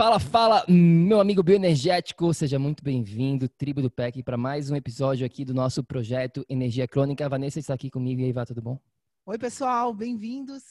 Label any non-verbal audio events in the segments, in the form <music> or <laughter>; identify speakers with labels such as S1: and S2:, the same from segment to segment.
S1: Fala, fala, meu amigo bioenergético, seja muito bem-vindo, Tribo do PEC, para mais um episódio aqui do nosso projeto Energia Crônica. A Vanessa está aqui comigo, e aí, Vá, tudo bom?
S2: Oi, pessoal, bem-vindos.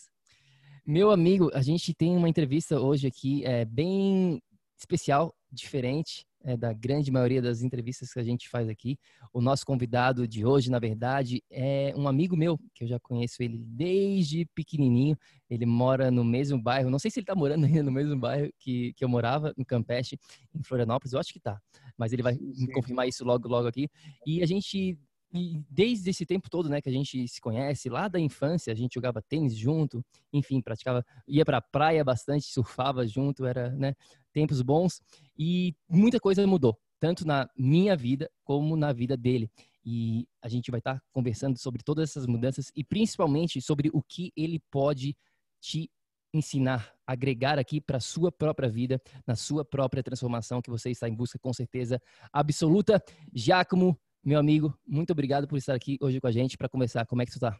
S1: Meu amigo, a gente tem uma entrevista hoje aqui é, bem especial, diferente é, da grande maioria das entrevistas que a gente faz aqui. O nosso convidado de hoje, na verdade, é um amigo meu, que eu já conheço ele desde pequenininho. Ele mora no mesmo bairro, não sei se ele está morando <laughs> ainda no mesmo bairro que, que eu morava, no Campeche, em Florianópolis, eu acho que está. Mas ele vai me confirmar isso logo, logo aqui. E a gente e desde esse tempo todo, né, que a gente se conhece, lá da infância, a gente jogava tênis junto, enfim, praticava, ia para a praia bastante, surfava junto, era, né, tempos bons e muita coisa mudou, tanto na minha vida como na vida dele. E a gente vai estar conversando sobre todas essas mudanças e principalmente sobre o que ele pode te ensinar, agregar aqui para a sua própria vida, na sua própria transformação que você está em busca com certeza absoluta. Giacomo, meu amigo, muito obrigado por estar aqui hoje com a gente para conversar. Como é que tu está?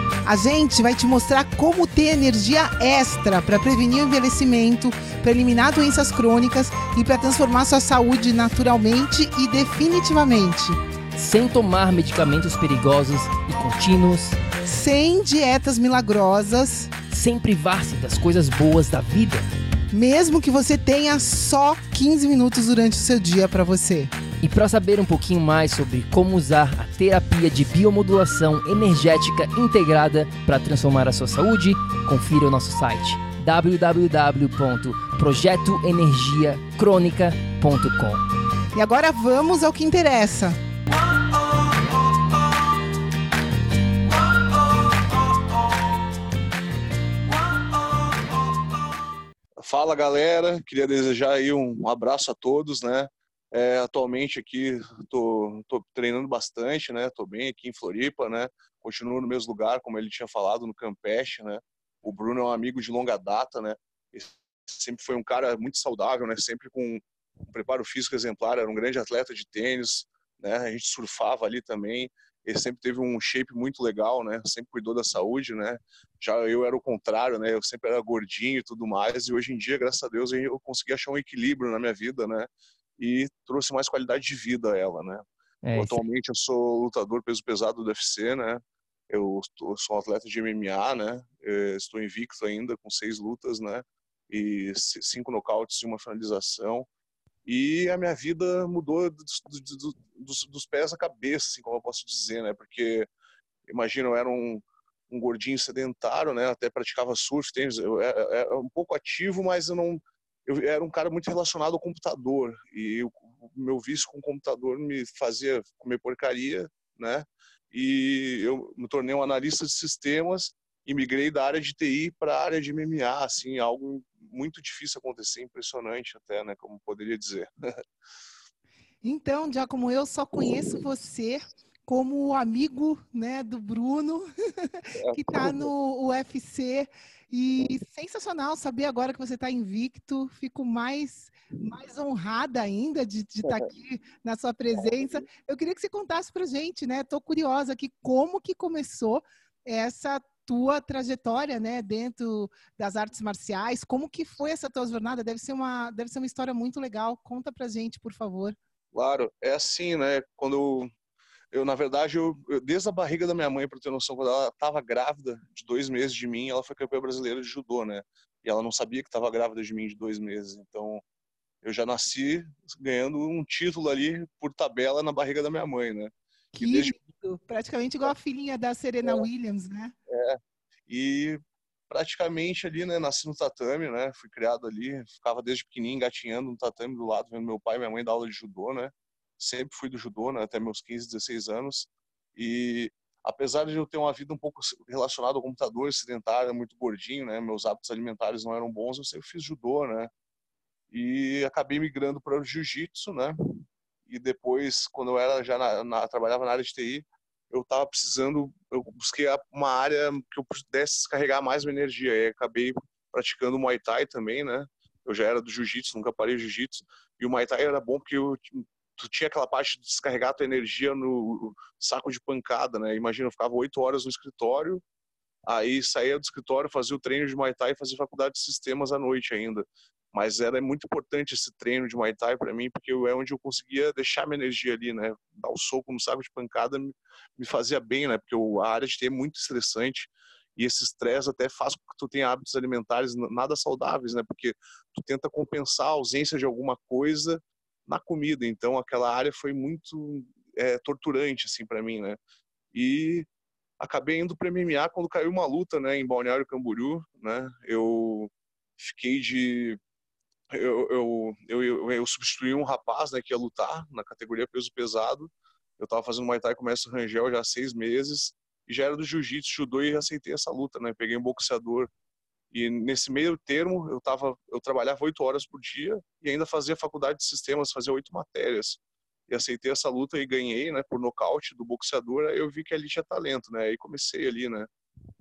S2: A gente vai te mostrar como ter energia extra para prevenir o envelhecimento, para eliminar doenças crônicas e para transformar sua saúde naturalmente e definitivamente.
S1: Sem tomar medicamentos perigosos e contínuos.
S2: Sem dietas milagrosas.
S1: Sem privar-se das coisas boas da vida.
S2: Mesmo que você tenha só 15 minutos durante o seu dia para você.
S1: E para saber um pouquinho mais sobre como usar a terapia de biomodulação energética integrada para transformar a sua saúde, confira o nosso site www.projetoenergiacronica.com.
S2: E agora vamos ao que interessa.
S3: Fala galera, queria desejar aí um abraço a todos, né? É, atualmente aqui tô, tô treinando bastante, né? Tô bem aqui em Floripa, né? Continuo no mesmo lugar, como ele tinha falado, no Campeche, né? O Bruno é um amigo de longa data, né? Ele sempre foi um cara muito saudável, né? Sempre com um preparo físico exemplar, era um grande atleta de tênis, né? A gente surfava ali também. Ele sempre teve um shape muito legal, né? Sempre cuidou da saúde, né? Já eu era o contrário, né? Eu sempre era gordinho e tudo mais. E hoje em dia, graças a Deus, eu consegui achar um equilíbrio na minha vida, né? e trouxe mais qualidade de vida a ela, né? É, Atualmente eu sou lutador peso pesado do UFC, né? Eu sou um atleta de MMA, né? Eu estou invicto ainda com seis lutas, né? E cinco nocautes e uma finalização. E a minha vida mudou dos, dos, dos, dos pés à cabeça, assim, como eu posso dizer, né? Porque, imagina, eu era um, um gordinho sedentário, né? Até praticava surf, tênis. Eu era, era um pouco ativo, mas eu não eu era um cara muito relacionado ao computador e o meu vício com o computador me fazia comer porcaria, né? E eu me tornei um analista de sistemas e migrei da área de TI para a área de MMA, assim, algo muito difícil acontecer, impressionante até, né, como poderia dizer. <laughs>
S2: Então, já como eu só conheço você como amigo, né, do Bruno, <laughs> que está no UFC e sensacional saber agora que você está invicto. Fico mais, mais honrada ainda de estar tá aqui na sua presença. Eu queria que você contasse para gente, né? Estou curiosa aqui como que começou essa tua trajetória, né, dentro das artes marciais. Como que foi essa tua jornada? Deve ser uma, deve ser uma história muito legal. Conta para gente, por favor.
S3: Claro, é assim, né? Quando eu, na verdade, eu, eu, desde a barriga da minha mãe, para ter noção, quando ela estava grávida de dois meses de mim, ela foi campeã brasileira de judô, né? E ela não sabia que estava grávida de mim de dois meses. Então, eu já nasci ganhando um título ali por tabela na barriga da minha mãe, né?
S2: Que desde... lindo! Praticamente igual a filhinha da Serena é, Williams, né?
S3: É. E praticamente ali, né? Nasci no tatame, né? Fui criado ali, ficava desde pequenininho engatinhando no tatame do lado, vendo meu pai e minha mãe dar aula de judô, né? Sempre fui do judô, né, até meus 15, 16 anos. E apesar de eu ter uma vida um pouco relacionada ao computador, sedentária, muito gordinho, né, meus hábitos alimentares não eram bons, eu sempre fiz judô, né. e acabei migrando para o jiu-jitsu, né? E depois, quando eu era já na, na, trabalhava na área de TI, eu estava precisando, eu busquei uma área que eu pudesse descarregar mais minha energia. E acabei praticando Muay Thai também, né? Eu já era do jiu-jitsu, nunca parei jiu-jitsu. E o Muay Thai era bom porque eu, tu tinha aquela parte de descarregar tua energia no saco de pancada, né? Imagina, eu ficava oito horas no escritório, aí saía do escritório, fazia o treino de Muay Thai e fazia faculdade de sistemas à noite ainda. Mas era muito importante esse treino de Muay Thai para mim, porque é onde eu conseguia deixar minha energia ali, né? Dar o soco no saco de pancada me, fazia bem, né? Porque a área de T é muito estressante e esse estresse até faz com que tu tenha hábitos alimentares nada saudáveis, né? Porque tu tenta compensar a ausência de alguma coisa na comida. Então aquela área foi muito é, torturante assim para mim, né? E acabei indo para MMA quando caiu uma luta, né, em Balneário Camboriú, né? Eu fiquei de eu, eu, eu, eu, substituí um rapaz né, que ia lutar na categoria peso pesado. Eu estava fazendo Muay Thai com o mestre Rangel já há seis meses e já era do jiu-jitsu, judô e aceitei essa luta, né? Peguei um boxeador e nesse meio termo eu tava, eu trabalhava oito horas por dia e ainda fazia faculdade de sistemas, fazia oito matérias. E aceitei essa luta e ganhei, né, por nocaute do boxeador. Aí eu vi que ali tinha talento, né? Aí comecei ali, né?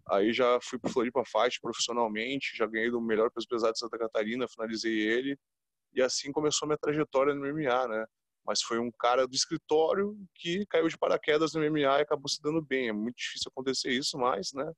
S3: Aí já fui pro Floripa Fight profissionalmente, já ganhei do melhor peso pesado de Santa Catarina, finalizei ele. E assim começou minha trajetória no MMA, né? Mas foi um cara do escritório que caiu de paraquedas no MMA e acabou se dando bem. É muito difícil acontecer isso, mas, né?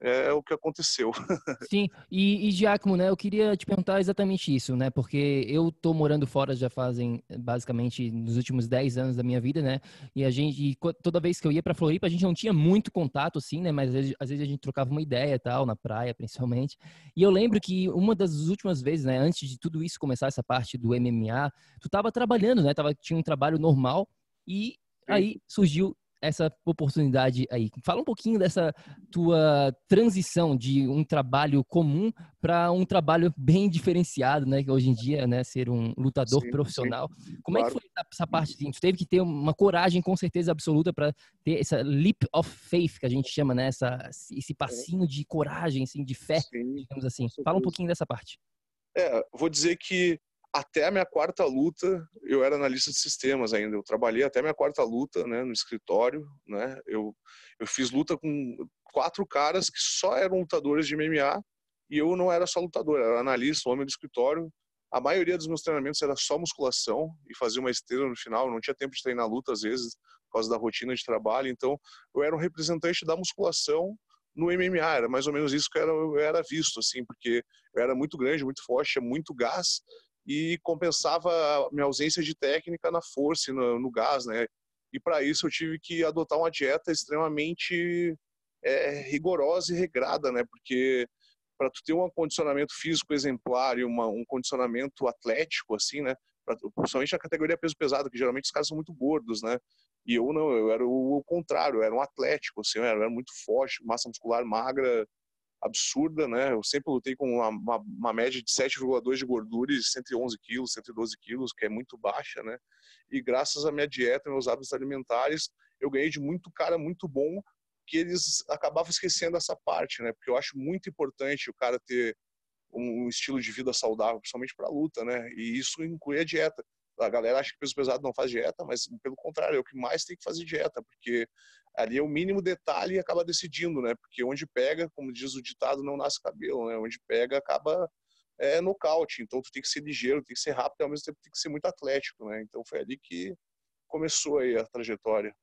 S3: É o que aconteceu. <laughs>
S1: Sim, e, e Giacomo, né, eu queria te perguntar exatamente isso, né, porque eu tô morando fora já fazem, basicamente, nos últimos 10 anos da minha vida, né, e a gente, e toda vez que eu ia pra Floripa, a gente não tinha muito contato, assim, né, mas às vezes, às vezes a gente trocava uma ideia tal, na praia, principalmente, e eu lembro que uma das últimas vezes, né, antes de tudo isso começar, essa parte do MMA, tu tava trabalhando, né, tava, tinha um trabalho normal, e aí surgiu essa oportunidade aí. Fala um pouquinho dessa tua transição de um trabalho comum para um trabalho bem diferenciado, né? Que hoje em dia, né, ser um lutador sim, profissional. Sim. Como claro. é que foi essa parte? Assim? Tu teve que ter uma coragem com certeza absoluta para ter essa leap of faith que a gente chama, né? Essa, esse passinho de coragem, assim, de fé, sim, digamos assim. Fala um pouquinho dessa parte.
S3: É, vou dizer que até a minha quarta luta, eu era analista de sistemas ainda. Eu trabalhei até a minha quarta luta, né, no escritório, né? Eu eu fiz luta com quatro caras que só eram lutadores de MMA e eu não era só lutador, era analista, homem do escritório. A maioria dos meus treinamentos era só musculação e fazia uma esteira no final, não tinha tempo de treinar luta às vezes por causa da rotina de trabalho, então eu era um representante da musculação no MMA, era mais ou menos isso que eu era, eu era visto, assim, porque eu era muito grande, muito forte, tinha muito gás, e compensava a minha ausência de técnica na força no, no gás, né? E para isso eu tive que adotar uma dieta extremamente é, rigorosa e regrada, né? Porque para tu ter um condicionamento físico exemplar e uma, um condicionamento atlético, assim, né? Pra, principalmente na categoria peso pesado, que geralmente os caras são muito gordos, né? E eu não, eu era o, o contrário, eu era um atlético, assim, eu era, eu era muito forte, massa muscular magra, absurda, né? Eu sempre lutei com uma, uma, uma média de 7,2 de gordura e 111 quilos, 112 quilos, que é muito baixa, né? E graças à minha dieta, meus hábitos alimentares, eu ganhei de muito cara muito bom, que eles acabavam esquecendo essa parte, né? Porque eu acho muito importante o cara ter um estilo de vida saudável, principalmente para luta, né? E isso inclui a dieta. A galera acha que peso pesado não faz dieta, mas pelo contrário, é o que mais tem que fazer dieta, porque ali é o mínimo detalhe e acaba decidindo, né? Porque onde pega, como diz o ditado, não nasce cabelo, né? Onde pega acaba é nocaute. Então tu tem que ser ligeiro, tem que ser rápido e ao mesmo tempo tem que ser muito atlético, né? Então foi ali que começou aí a trajetória.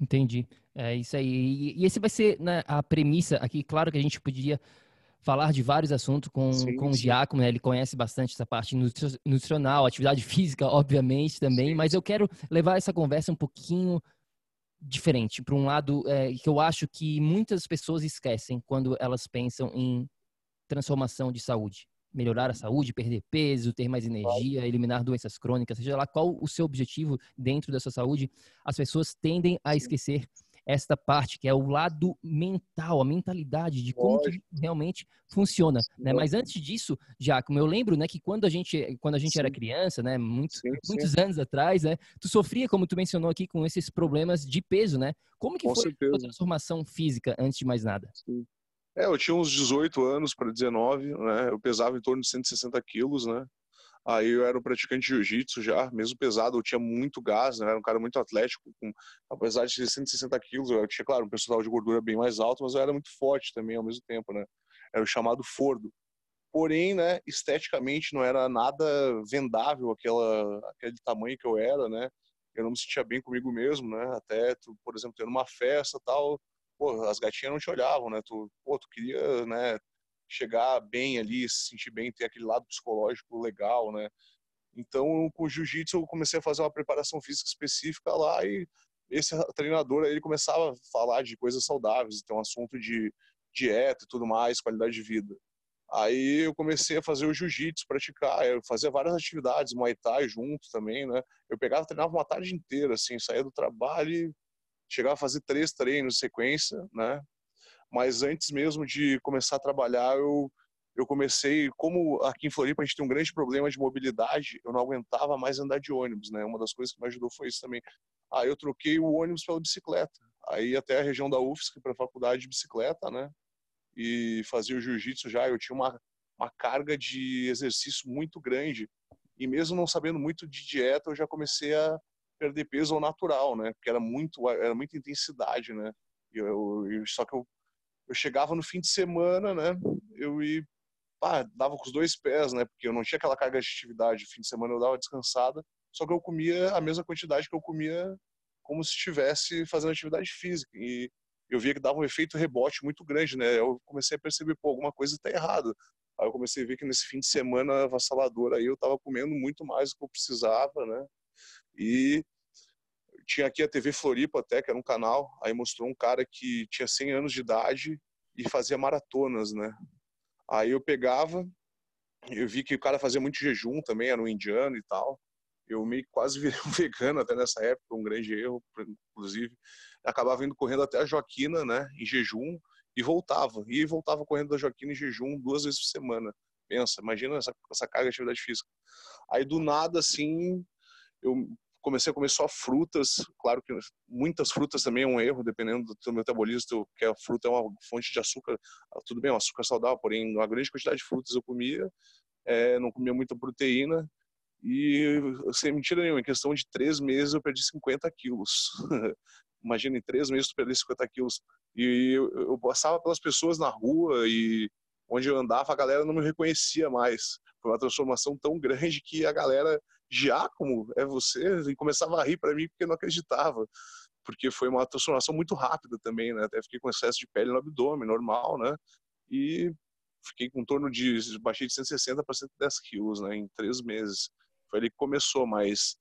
S1: Entendi. É isso aí. E esse vai ser né, a premissa aqui. Claro que a gente podia falar de vários assuntos com, sim, com o Giacomo, né? ele conhece bastante essa parte nutricional, atividade <laughs> física, obviamente, também, sim. mas eu quero levar essa conversa um pouquinho diferente, para um lado é, que eu acho que muitas pessoas esquecem quando elas pensam em transformação de saúde. Melhorar a saúde, perder peso, ter mais energia, eliminar doenças crônicas, seja lá qual o seu objetivo dentro dessa saúde, as pessoas tendem a esquecer esta parte, que é o lado mental, a mentalidade de como que realmente funciona, né? Mas antes disso, Jacomo, eu lembro, né, que quando a gente, quando a gente era criança, né, muito, sim, muitos sim. anos atrás, né, tu sofria, como tu mencionou aqui, com esses problemas de peso, né? Como que com foi certeza. a transformação física, antes de mais nada?
S3: Sim. É, eu tinha uns 18 anos para 19, né? Eu pesava em torno de 160 quilos, né? Aí eu era um praticante de jiu-jitsu já, mesmo pesado, eu tinha muito gás, né? era um cara muito atlético, com, apesar de ter 160 quilos, eu tinha, claro, um percentual de gordura bem mais alto, mas eu era muito forte também ao mesmo tempo, né? Era o chamado fordo. Porém, né, esteticamente não era nada vendável aquela, aquele tamanho que eu era, né? Eu não me sentia bem comigo mesmo, né? Até, tu, por exemplo, tendo uma festa tal, pô, as gatinhas não te olhavam, né? Tu, pô, tu queria, né, chegar bem ali, se sentir bem, ter aquele lado psicológico legal, né? Então, com o jiu-jitsu, eu comecei a fazer uma preparação física específica lá e esse treinador ele começava a falar de coisas saudáveis, então assunto de dieta e tudo mais, qualidade de vida. Aí eu comecei a fazer o jiu-jitsu, praticar, eu fazia várias atividades, muay thai junto também, né? Eu pegava, treinava uma tarde inteira, assim, saía do trabalho e chegava a fazer três treinos em sequência, né? Mas antes mesmo de começar a trabalhar, eu, eu comecei, como aqui em Floripa a gente tem um grande problema de mobilidade, eu não aguentava mais andar de ônibus, né? Uma das coisas que me ajudou foi isso também. Aí eu troquei o ônibus pela bicicleta. Aí até a região da UFSC para a faculdade de bicicleta, né? E fazia o jiu-jitsu já, eu tinha uma, uma carga de exercício muito grande. E mesmo não sabendo muito de dieta, eu já comecei a perder peso ao natural, né? Porque era muito, era muita intensidade, né? Eu, eu, só que eu eu chegava no fim de semana, né? Eu ia, pá, dava com os dois pés, né? Porque eu não tinha aquela carga de atividade. Fim de semana eu dava descansada, só que eu comia a mesma quantidade que eu comia como se estivesse fazendo atividade física. E eu via que dava um efeito rebote muito grande, né? Eu comecei a perceber, pô, alguma coisa está errada. Aí eu comecei a ver que nesse fim de semana avassalador aí eu estava comendo muito mais do que eu precisava, né? E tinha aqui a TV Floripa até, que era um canal, aí mostrou um cara que tinha 100 anos de idade e fazia maratonas, né? Aí eu pegava, eu vi que o cara fazia muito jejum também, era um indiano e tal. Eu meio quase <laughs> virei um vegano até nessa época, um grande erro, inclusive. Acabava indo correndo até a Joaquina, né, em jejum, e voltava. E voltava correndo da Joaquina em jejum duas vezes por semana. Pensa, imagina essa, essa carga de atividade física. Aí do nada, assim, eu comecei a comer só frutas. Claro que muitas frutas também é um erro, dependendo do teu metabolismo, que a fruta é uma fonte de açúcar. Ah, tudo bem, um açúcar saudável, porém, uma grande quantidade de frutas eu comia, é, não comia muita proteína. E, sem mentira nenhuma, em questão de três meses eu perdi 50 quilos. <laughs> Imagina, em três meses eu perdi 50 quilos. E eu, eu passava pelas pessoas na rua e onde eu andava, a galera não me reconhecia mais. Foi uma transformação tão grande que a galera Giacomo, é você? E começava a rir para mim porque não acreditava, porque foi uma transformação muito rápida também, né? Até fiquei com excesso de pele no abdômen, normal, né? E fiquei com torno de, baixei de 160 para 110 quilos, né? Em três meses. Foi ali que começou, mas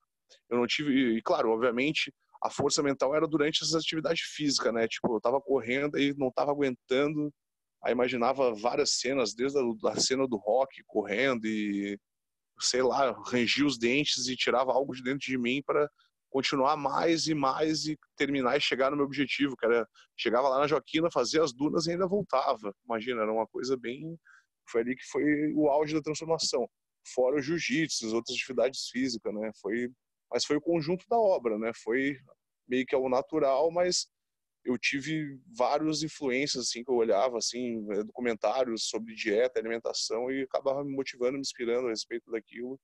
S3: eu não tive, e claro, obviamente, a força mental era durante essas atividades físicas, né? Tipo, eu tava correndo e não tava aguentando, aí imaginava várias cenas, desde a, cena do rock correndo e sei lá, rangia os dentes e tirava algo de dentro de mim para continuar mais e mais e terminar e chegar no meu objetivo, que era chegava lá na Joaquina, fazia as dunas e ainda voltava. Imagina, era uma coisa bem foi ali que foi o auge da transformação. Fora o jiu-jitsu, as outras atividades físicas, né? Foi mas foi o conjunto da obra, né? Foi meio que ao natural, mas eu tive várias influências assim que eu olhava assim eh, documentários sobre dieta alimentação e acabava me motivando me inspirando a respeito daquilo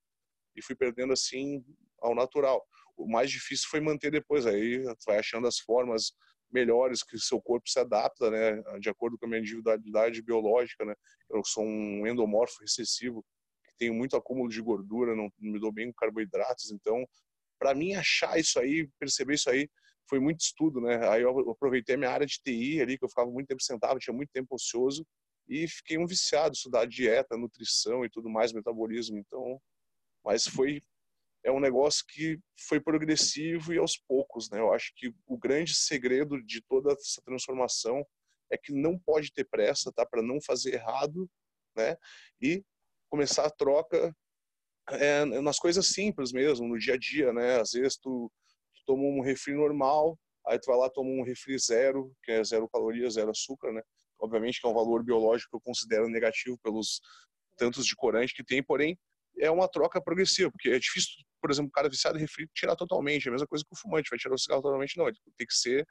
S3: e fui perdendo assim ao natural. O mais difícil foi manter depois aí vai achando as formas melhores que o seu corpo se adapta né de acordo com a minha individualidade biológica né. Eu sou um endomorfo recessivo que tenho muito acúmulo de gordura não, não me dou bem com carboidratos então para mim achar isso aí perceber isso aí foi muito estudo, né? Aí eu aproveitei a minha área de TI ali, que eu ficava muito tempo sentado, tinha muito tempo ocioso, e fiquei um viciado, estudar dieta, nutrição e tudo mais, metabolismo. Então, mas foi é um negócio que foi progressivo e aos poucos, né? Eu acho que o grande segredo de toda essa transformação é que não pode ter pressa, tá? Para não fazer errado, né? E começar a troca é, nas coisas simples mesmo, no dia a dia, né? Às vezes tu toma um refri normal, aí tu vai lá toma um refri zero, que é zero calorias, zero açúcar, né? Obviamente que é um valor biológico que eu considero negativo pelos tantos de corante que tem, porém é uma troca progressiva, porque é difícil, por exemplo, o cara viciado em refri tirar totalmente, é a mesma coisa que o fumante, vai tirar o cigarro totalmente, não, tem que ser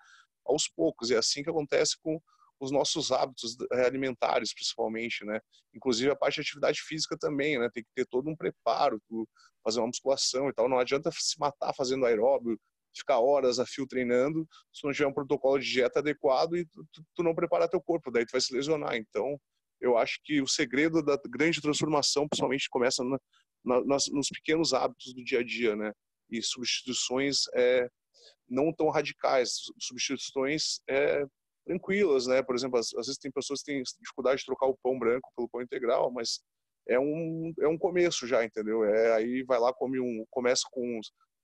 S3: aos poucos, é assim que acontece com os nossos hábitos alimentares, principalmente, né? Inclusive a parte de atividade física também, né? Tem que ter todo um preparo, fazer uma musculação e tal. Não adianta se matar fazendo aeróbio, ficar horas a fio treinando, se não tiver um protocolo de dieta adequado e tu, tu não preparar teu corpo, daí tu vai se lesionar. Então, eu acho que o segredo da grande transformação, principalmente, começa na, na, nos pequenos hábitos do dia a dia, né? E substituições é, não tão radicais, substituições é, tranquilas, né? Por exemplo, às, às, vezes tem pessoas que têm dificuldade de trocar o pão branco pelo pão integral, mas é um, é um começo já, entendeu? É, aí vai lá, come um, começa com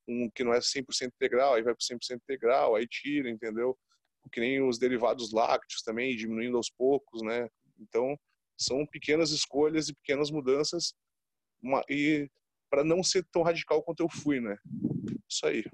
S3: um, que não é 100% integral, aí vai para 100% integral, aí tira, entendeu? Que nem os derivados lácteos também, diminuindo aos poucos, né? Então, são pequenas escolhas e pequenas mudanças uma, e para não ser tão radical quanto eu fui, né? Isso aí.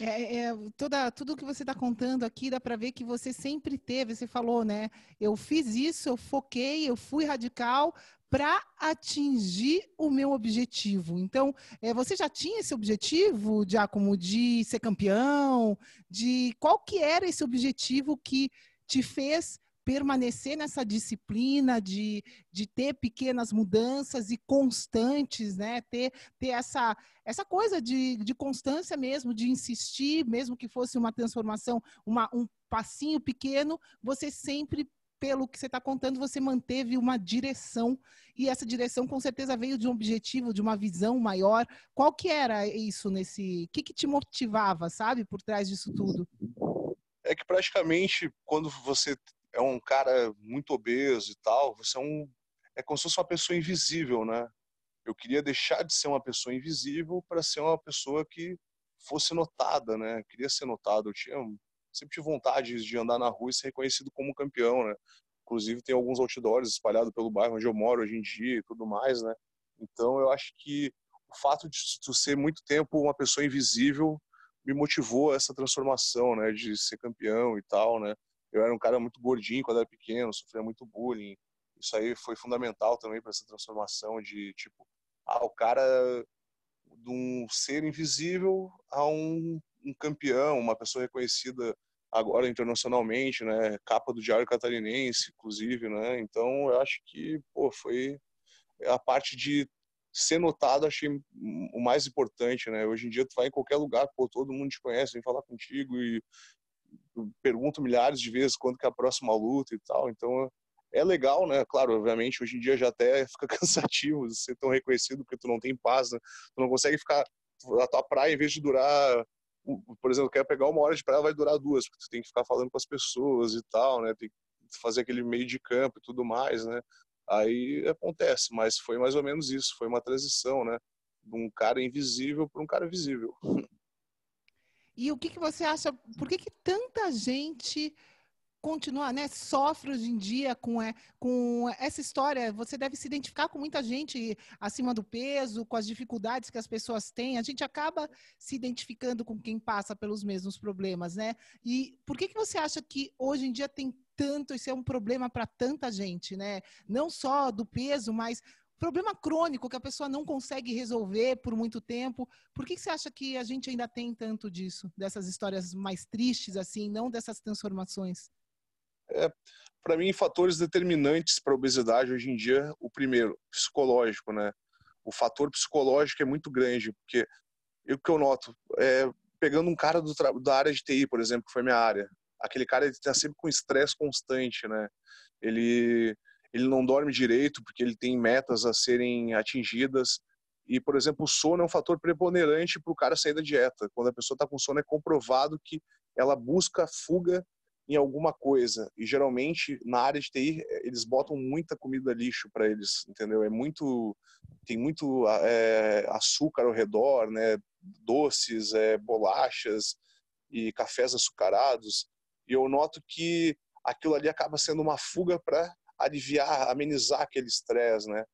S2: É, é, toda, tudo que você está contando aqui dá para ver que você sempre teve, você falou, né? Eu fiz isso, eu foquei, eu fui radical para atingir o meu objetivo. Então, é, você já tinha esse objetivo, Giacomo, de ser campeão? De qual que era esse objetivo que te fez permanecer nessa disciplina de, de ter pequenas mudanças e constantes, né? Ter, ter essa, essa coisa de, de constância mesmo, de insistir, mesmo que fosse uma transformação, uma, um passinho pequeno, você sempre pelo que você está contando, você manteve uma direção e essa direção com certeza veio de um objetivo, de uma visão maior. Qual que era isso nesse? O que, que te motivava, sabe, por trás disso tudo?
S3: É que praticamente quando você é um cara muito obeso e tal, você é um é como se fosse uma pessoa invisível, né? Eu queria deixar de ser uma pessoa invisível para ser uma pessoa que fosse notada, né? Eu queria ser notado. Eu tinha sempre tive vontade de andar na rua e ser reconhecido como campeão, né? Inclusive tem alguns outdoors espalhados pelo bairro onde eu moro hoje em dia e tudo mais, né? Então eu acho que o fato de tu ser muito tempo uma pessoa invisível me motivou a essa transformação, né? De ser campeão e tal, né? Eu era um cara muito gordinho quando era pequeno, sofria muito bullying. Isso aí foi fundamental também para essa transformação de tipo, ah, o cara de um ser invisível a um, um campeão, uma pessoa reconhecida agora internacionalmente, né? Capa do Diário Catarinense, inclusive, né? Então eu acho que pô, foi a parte de ser notado, achei o mais importante, né? Hoje em dia tu vai em qualquer lugar, pô, todo mundo te conhece, vem falar contigo e pergunto milhares de vezes quando que é a próxima luta e tal. Então é legal, né? Claro, obviamente hoje em dia já até <laughs> fica cansativo ser tão reconhecido porque tu não tem paz, né? tu não consegue ficar a tua praia em vez de durar por exemplo, quer pegar uma hora de praia vai durar duas, porque tu tem que ficar falando com as pessoas e tal, né? Tem que fazer aquele meio de campo e tudo mais, né? Aí acontece, mas foi mais ou menos isso, foi uma transição, né? De um cara invisível para um cara visível. <laughs>
S2: E o que, que você acha? Por que, que tanta gente continua, né, sofre hoje em dia com, é, com essa história? Você deve se identificar com muita gente acima do peso, com as dificuldades que as pessoas têm. A gente acaba se identificando com quem passa pelos mesmos problemas, né? E por que, que você acha que hoje em dia tem tanto, isso é um problema para tanta gente, né? Não só do peso, mas problema crônico que a pessoa não consegue resolver por muito tempo. Por que, que você acha que a gente ainda tem tanto disso, dessas histórias mais tristes, assim, não dessas transformações?
S3: É, para mim, fatores determinantes para a obesidade hoje em dia, o primeiro, psicológico, né? O fator psicológico é muito grande, porque o que eu noto, é, pegando um cara do, da área de TI, por exemplo, que foi minha área, aquele cara está sempre com estresse constante, né? Ele ele não dorme direito porque ele tem metas a serem atingidas. E, por exemplo, o sono é um fator preponderante para o cara sair da dieta. Quando a pessoa está com sono, é comprovado que ela busca fuga em alguma coisa. E geralmente na área de TI eles botam muita comida lixo para eles, entendeu? É muito tem muito é, açúcar ao redor, né? Doces, é, bolachas e cafés açucarados. E eu noto que aquilo ali acaba sendo uma fuga para aliviar, amenizar aquele estresse, né?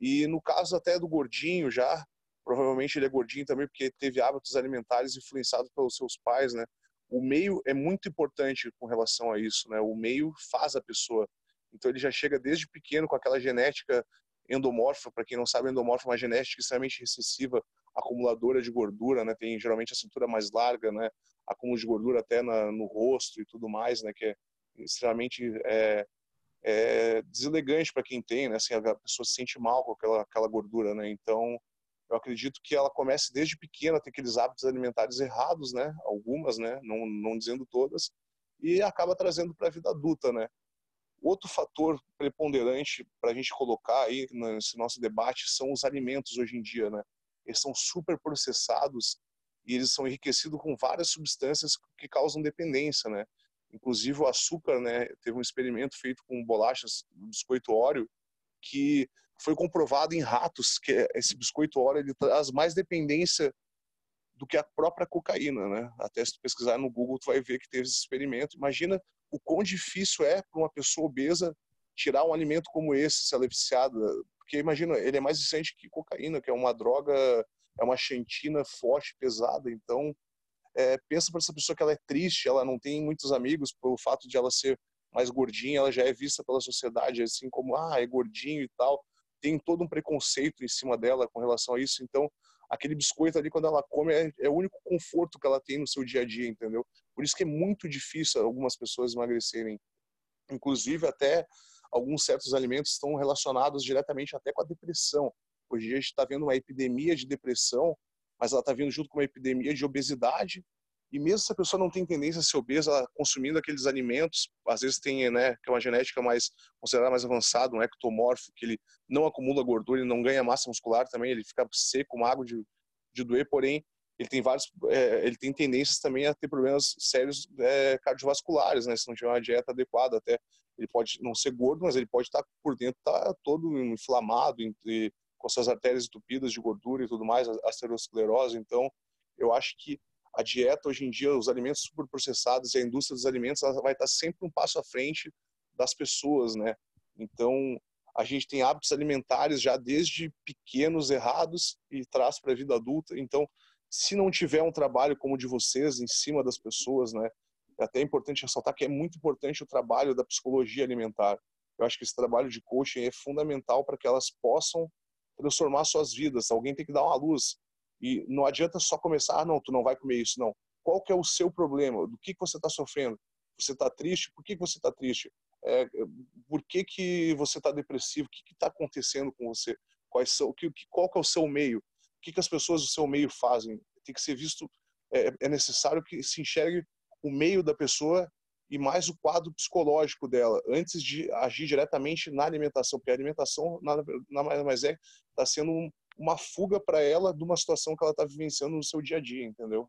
S3: E no caso até do gordinho já, provavelmente ele é gordinho também porque teve hábitos alimentares influenciados pelos seus pais, né? O meio é muito importante com relação a isso, né? O meio faz a pessoa. Então ele já chega desde pequeno com aquela genética endomorfa, para quem não sabe, endomorfa é uma genética extremamente recessiva, acumuladora de gordura, né? Tem geralmente a cintura mais larga, né? Acúmulo de gordura até na, no rosto e tudo mais, né? Que é extremamente é, é, deselegante para quem tem, né? Assim, a pessoa se sente mal com aquela, aquela gordura, né? Então, eu acredito que ela comece desde pequena a ter aqueles hábitos alimentares errados, né? Algumas, né? Não, não dizendo todas, e acaba trazendo para a vida adulta, né? Outro fator preponderante para a gente colocar aí nesse nosso debate são os alimentos hoje em dia, né? Eles são super processados e eles são enriquecidos com várias substâncias que causam dependência, né? Inclusive o açúcar, né? Teve um experimento feito com bolachas, biscoito óleo, que foi comprovado em ratos que esse biscoito óleo ele traz mais dependência do que a própria cocaína, né? Até se tu pesquisar no Google tu vai ver que teve esse experimento. Imagina o quão difícil é para uma pessoa obesa tirar um alimento como esse, se ela é viciada, porque imagina, ele é mais viciante que cocaína, que é uma droga, é uma xantina forte, pesada, então é, pensa para essa pessoa que ela é triste, ela não tem muitos amigos pelo fato de ela ser mais gordinha, ela já é vista pela sociedade assim como, ah, é gordinho e tal, tem todo um preconceito em cima dela com relação a isso, então aquele biscoito ali quando ela come é, é, o único conforto que ela tem no seu dia a dia, entendeu? Por isso que é muito difícil algumas pessoas emagrecerem. Inclusive até alguns certos alimentos estão relacionados diretamente até com a depressão. Hoje a gente está vendo uma epidemia de depressão, mas ela está vindo junto com uma epidemia de obesidade. E mesmo se a pessoa não tem tendência a ser obesa, ela consumindo aqueles alimentos, às vezes tem, né, que é uma genética mais considerada mais avançada, um ectomorfo, que ele não acumula gordura, ele não ganha massa muscular também, ele fica seco, magro de, de doer, porém ele tem vários, é, ele tem tendências também a ter problemas sérios é, cardiovasculares, né, se não tiver uma dieta adequada, até ele pode não ser gordo, mas ele pode estar por dentro tá todo inflamado, e, com suas artérias entupidas de gordura e tudo mais, aterosclerose. Então, eu acho que a dieta hoje em dia, os alimentos superprocessados e a indústria dos alimentos, ela vai estar sempre um passo à frente das pessoas, né? Então, a gente tem hábitos alimentares já desde pequenos errados e traz para a vida adulta. Então, se não tiver um trabalho como o de vocês em cima das pessoas, né? É até importante ressaltar que é muito importante o trabalho da psicologia alimentar. Eu acho que esse trabalho de coaching é fundamental para que elas possam transformar suas vidas. Alguém tem que dar uma luz. E não adianta só começar, ah, não, tu não vai comer isso, não. Qual que é o seu problema? Do que, que você está sofrendo? Você está triste? Por que, que você está triste? É, por que, que você está depressivo? O que está acontecendo com você? Quais são, que, qual que é o seu meio? O que, que as pessoas do seu meio fazem? Tem que ser visto, é, é necessário que se enxergue o meio da pessoa e mais o quadro psicológico dela, antes de agir diretamente na alimentação, porque a alimentação nada, mais é está sendo um, uma fuga para ela de uma situação que ela está vivenciando no seu dia a dia, entendeu?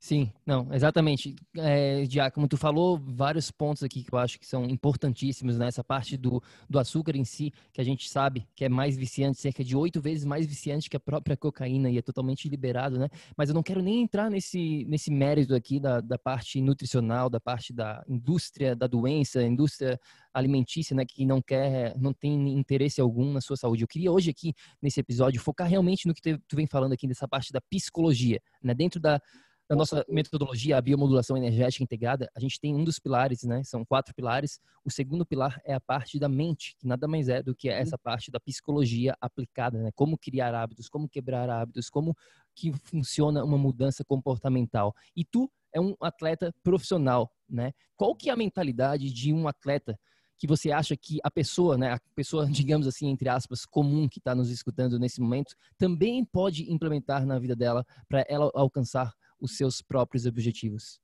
S1: Sim, não, exatamente. É, como tu falou, vários pontos aqui que eu acho que são importantíssimos né? parte do, do açúcar em si, que a gente sabe que é mais viciante, cerca de oito vezes mais viciante que a própria cocaína e é totalmente liberado, né? Mas eu não quero nem entrar nesse, nesse mérito aqui da, da parte nutricional, da parte da indústria da doença, indústria alimentícia, né, que não quer, não tem interesse algum na sua saúde. Eu queria hoje aqui, nesse episódio, focar realmente no que tu vem falando aqui, dessa parte da psicologia, né? Dentro da na nossa metodologia, a biomodulação energética integrada, a gente tem um dos pilares, né? São quatro pilares. O segundo pilar é a parte da mente, que nada mais é do que essa parte da psicologia aplicada, né? Como criar hábitos, como quebrar hábitos, como que funciona uma mudança comportamental. E tu é um atleta profissional, né? Qual que é a mentalidade de um atleta que você acha que a pessoa, né, a pessoa, <laughs> digamos assim, entre aspas, comum que está nos escutando nesse momento, também pode implementar na vida dela para ela alcançar os seus próprios objetivos?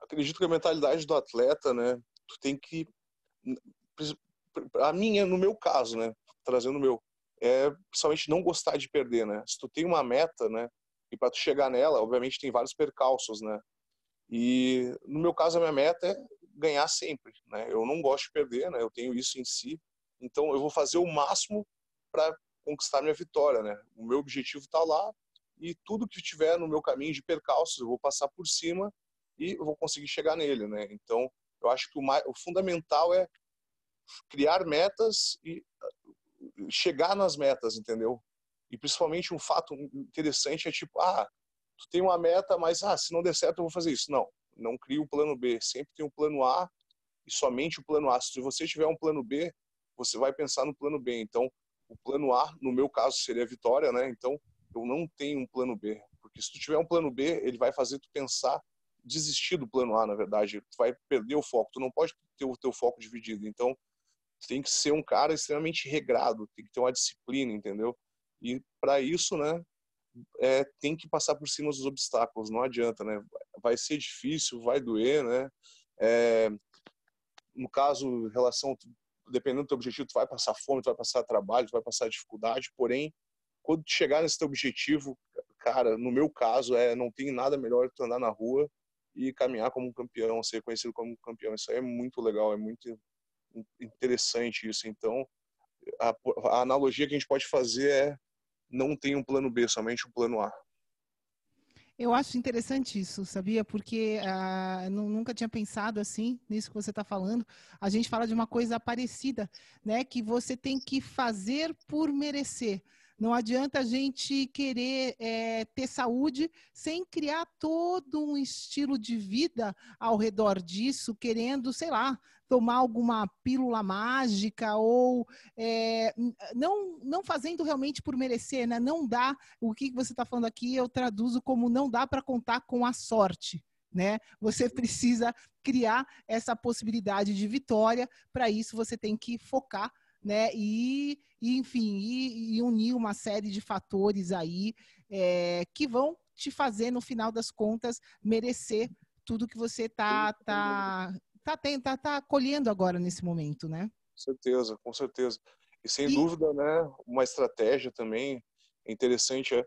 S3: Acredito que a mentalidade do atleta, né, tu tem que a minha, no meu caso, né, trazendo o meu, é principalmente não gostar de perder, né? Se tu tem uma meta, né, e para tu chegar nela, obviamente tem vários percalços, né? E no meu caso a minha meta é ganhar sempre, né? Eu não gosto de perder, né? Eu tenho isso em si, então eu vou fazer o máximo para conquistar minha vitória, né? O meu objetivo está lá, e tudo que tiver no meu caminho de percalços eu vou passar por cima e vou conseguir chegar nele, né? Então, eu acho que o, mais, o fundamental é criar metas e uh, chegar nas metas, entendeu? E principalmente um fato interessante é tipo, ah, tu tem uma meta, mas ah, se não der certo eu vou fazer isso. Não, não cria o plano B, sempre tem um plano A e somente o plano A. Se você tiver um plano B, você vai pensar no plano B. Então, o plano A, no meu caso, seria a vitória, né? Então, eu não tenho um plano B. Porque se tu tiver um plano B, ele vai fazer tu pensar desistir do plano A, na verdade. Tu vai perder o foco. Tu não pode ter o teu foco dividido. Então, tu tem que ser um cara extremamente regrado, tem que ter uma disciplina, entendeu? E para isso, né, é, tem que passar por cima dos obstáculos, não adianta, né? Vai ser difícil, vai doer, né? É, no caso, relação, dependendo do teu objetivo, tu vai passar fome, tu vai passar trabalho, tu vai passar dificuldade, porém, quando chegar nesse teu objetivo, cara, no meu caso, é não tem nada melhor que tu andar na rua e caminhar como um campeão, ser conhecido como um campeão. Isso aí é muito legal, é muito interessante isso. Então, a, a analogia que a gente pode fazer é não tem um plano B, somente um plano A.
S2: Eu acho interessante isso, sabia? Porque uh, nunca tinha pensado assim nisso que você está falando. A gente fala de uma coisa parecida, né? Que você tem que fazer por merecer. Não adianta a gente querer é, ter saúde sem criar todo um estilo de vida ao redor disso, querendo, sei lá, tomar alguma pílula mágica ou é, não, não fazendo realmente por merecer, né? Não dá, o que você está falando aqui eu traduzo como não dá para contar com a sorte. Né? Você precisa criar essa possibilidade de vitória. Para isso, você tem que focar né? E, e enfim, e, e, unir uma série de fatores aí é, que vão te fazer, no final das contas, merecer tudo que você tá, tá, tá, tá, tá, tá colhendo agora nesse momento, né?
S3: Com certeza, com certeza. E sem e... dúvida, né, uma estratégia também interessante é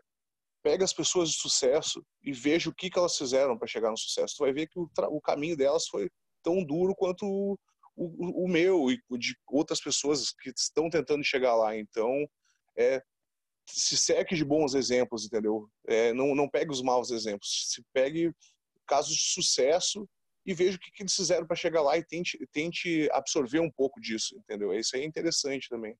S3: pega as pessoas de sucesso e veja o que, que elas fizeram para chegar no sucesso. Tu vai ver que o, o caminho delas foi tão duro quanto o, o meu e de outras pessoas que estão tentando chegar lá. Então, é, se seque de bons exemplos, entendeu? É, não, não pegue os maus exemplos. Se pegue casos de sucesso e veja o que, que eles fizeram para chegar lá e tente, tente absorver um pouco disso, entendeu? Isso aí é interessante também.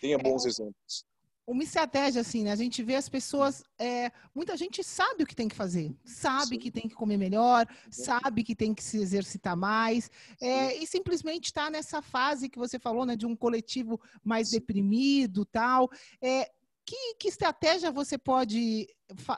S3: Tenha bons é, exemplos
S2: uma estratégia assim, né? A gente vê as pessoas, é, muita gente sabe o que tem que fazer, sabe Sim. que tem que comer melhor, sabe que tem que se exercitar mais, é, e simplesmente está nessa fase que você falou, né, de um coletivo mais Sim. deprimido, tal. É, que, que, estratégia você pode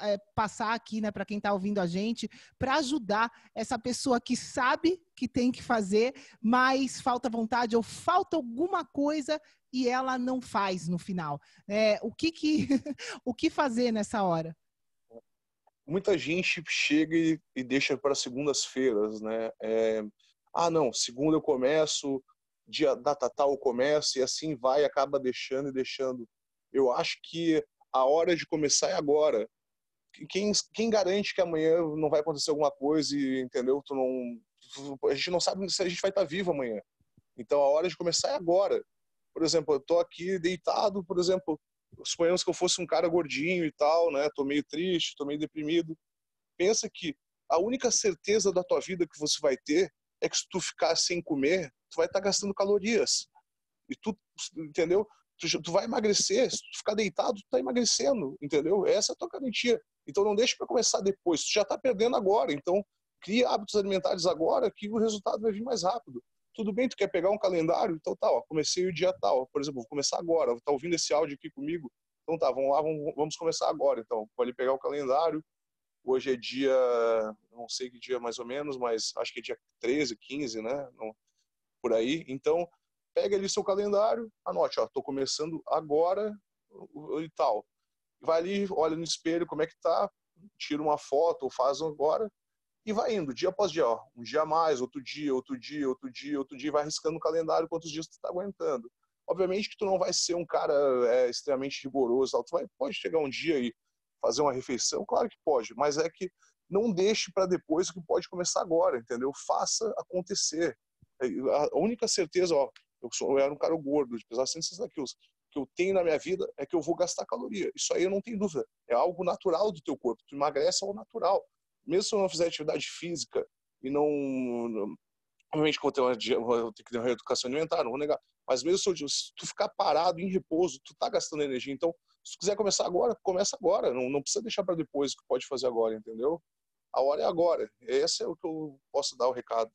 S2: é, passar aqui, né, para quem está ouvindo a gente, para ajudar essa pessoa que sabe que tem que fazer, mas falta vontade ou falta alguma coisa e ela não faz no final? É, o que, que <laughs> o que fazer nessa hora?
S3: Muita gente chega e, e deixa para segundas-feiras, né? É, ah, não, segunda eu começo, dia data tal eu começo e assim vai, acaba deixando e deixando eu acho que a hora de começar é agora. Quem, quem garante que amanhã não vai acontecer alguma coisa e, entendeu? Tu não, a gente não sabe se a gente vai estar vivo amanhã. Então a hora de começar é agora. Por exemplo, eu tô aqui deitado, por exemplo, suponhamos que eu fosse um cara gordinho e tal, né? Tô meio triste, tô meio deprimido. Pensa que a única certeza da tua vida que você vai ter é que se tu ficar sem comer, tu vai estar gastando calorias. E tu, entendeu? tu, tu vai emagrecer, se tu ficar deitado, tu tá emagrecendo, entendeu? Essa é a tua garantia. Então não deixe para começar depois, tu já está perdendo agora. Então cria hábitos alimentares agora que o resultado vai vir mais rápido. Tudo bem, tu quer pegar um calendário? Então tá, ó, comecei o dia tal. Por exemplo, vou começar agora, tá ouvindo esse áudio aqui comigo? Então tá, vamos lá, vamos, vamos começar agora. Então, pode pegar o calendário. Hoje é dia, não sei que dia mais ou menos, mas acho que é dia 13, 15, né? Não, por aí. Então, pega ali seu calendário, anote, ó, tô começando agora e tal. Vai ali, olha no espelho como é que tá, tira uma foto ou faz agora e vai indo, dia após dia, ó, um dia mais, outro dia, outro dia, outro dia, outro dia, vai riscando o calendário quantos dias tu tá aguentando. Obviamente que tu não vai ser um cara é, extremamente rigoroso, tu vai, pode chegar um dia e fazer uma refeição, claro que pode, mas é que não deixe para depois o que pode começar agora, entendeu? Faça acontecer. A única certeza, ó, eu, sou, eu era um cara gordo, de pesar 160 quilos. Que eu tenho na minha vida é que eu vou gastar caloria. Isso aí eu não tenho dúvida. É algo natural do teu corpo. Tu emagrece é algo natural. Mesmo se eu não fizer atividade física e não... Obviamente que eu tenho, uma, que ter uma reeducação alimentar, não vou negar. Mas mesmo eu, se tu ficar parado, em repouso, tu tá gastando energia. Então, se tu quiser começar agora, começa agora. Não, não precisa deixar para depois o que pode fazer agora, entendeu? A hora é agora. Esse é o que eu posso dar o recado.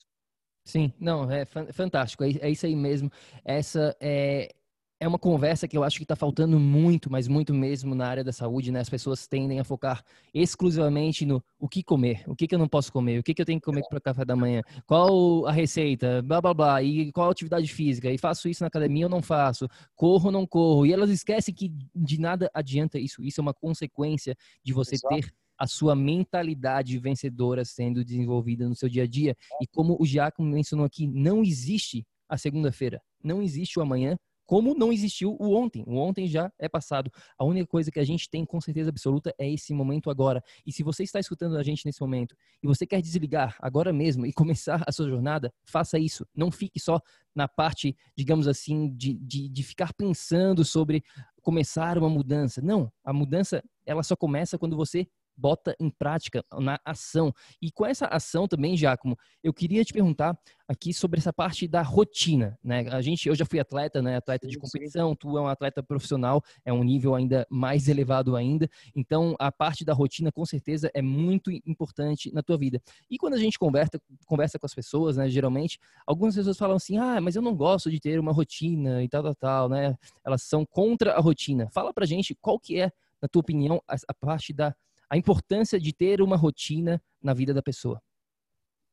S1: Sim, não, é fantástico, é, é isso aí mesmo. Essa é, é uma conversa que eu acho que está faltando muito, mas muito mesmo na área da saúde, né? As pessoas tendem a focar exclusivamente no o que comer, o que, que eu não posso comer, o que, que eu tenho que comer para o café da manhã, qual a receita, blá blá blá, e qual a atividade física, e faço isso na academia ou não faço, corro ou não corro. E elas esquecem que de nada adianta isso. Isso é uma consequência de você Exato. ter a sua mentalidade vencedora sendo desenvolvida no seu dia a dia. E como o Giacomo mencionou aqui, não existe a segunda-feira, não existe o amanhã, como não existiu o ontem. O ontem já é passado. A única coisa que a gente tem com certeza absoluta é esse momento agora. E se você está escutando a gente nesse momento e você quer desligar agora mesmo e <laughs> começar a sua jornada, faça isso. Não fique só na parte, digamos assim, de, de, de ficar pensando sobre começar uma mudança. Não, a mudança ela só começa quando você bota em prática na ação. E com essa ação também, Giacomo, eu queria te perguntar aqui sobre essa parte da rotina, né? A gente, eu já fui atleta, né? Atleta de competição, tu é um atleta profissional, é um nível ainda mais elevado ainda. Então, a parte da rotina, com certeza, é muito importante na tua vida. E quando a gente conversa, conversa com as pessoas, né? Geralmente, algumas pessoas falam assim, ah, mas eu não gosto de ter uma rotina e tal, tal, tal, né? Elas são contra a rotina. Fala pra gente qual que é, na tua opinião, a, a parte da a importância de ter uma rotina na vida da pessoa?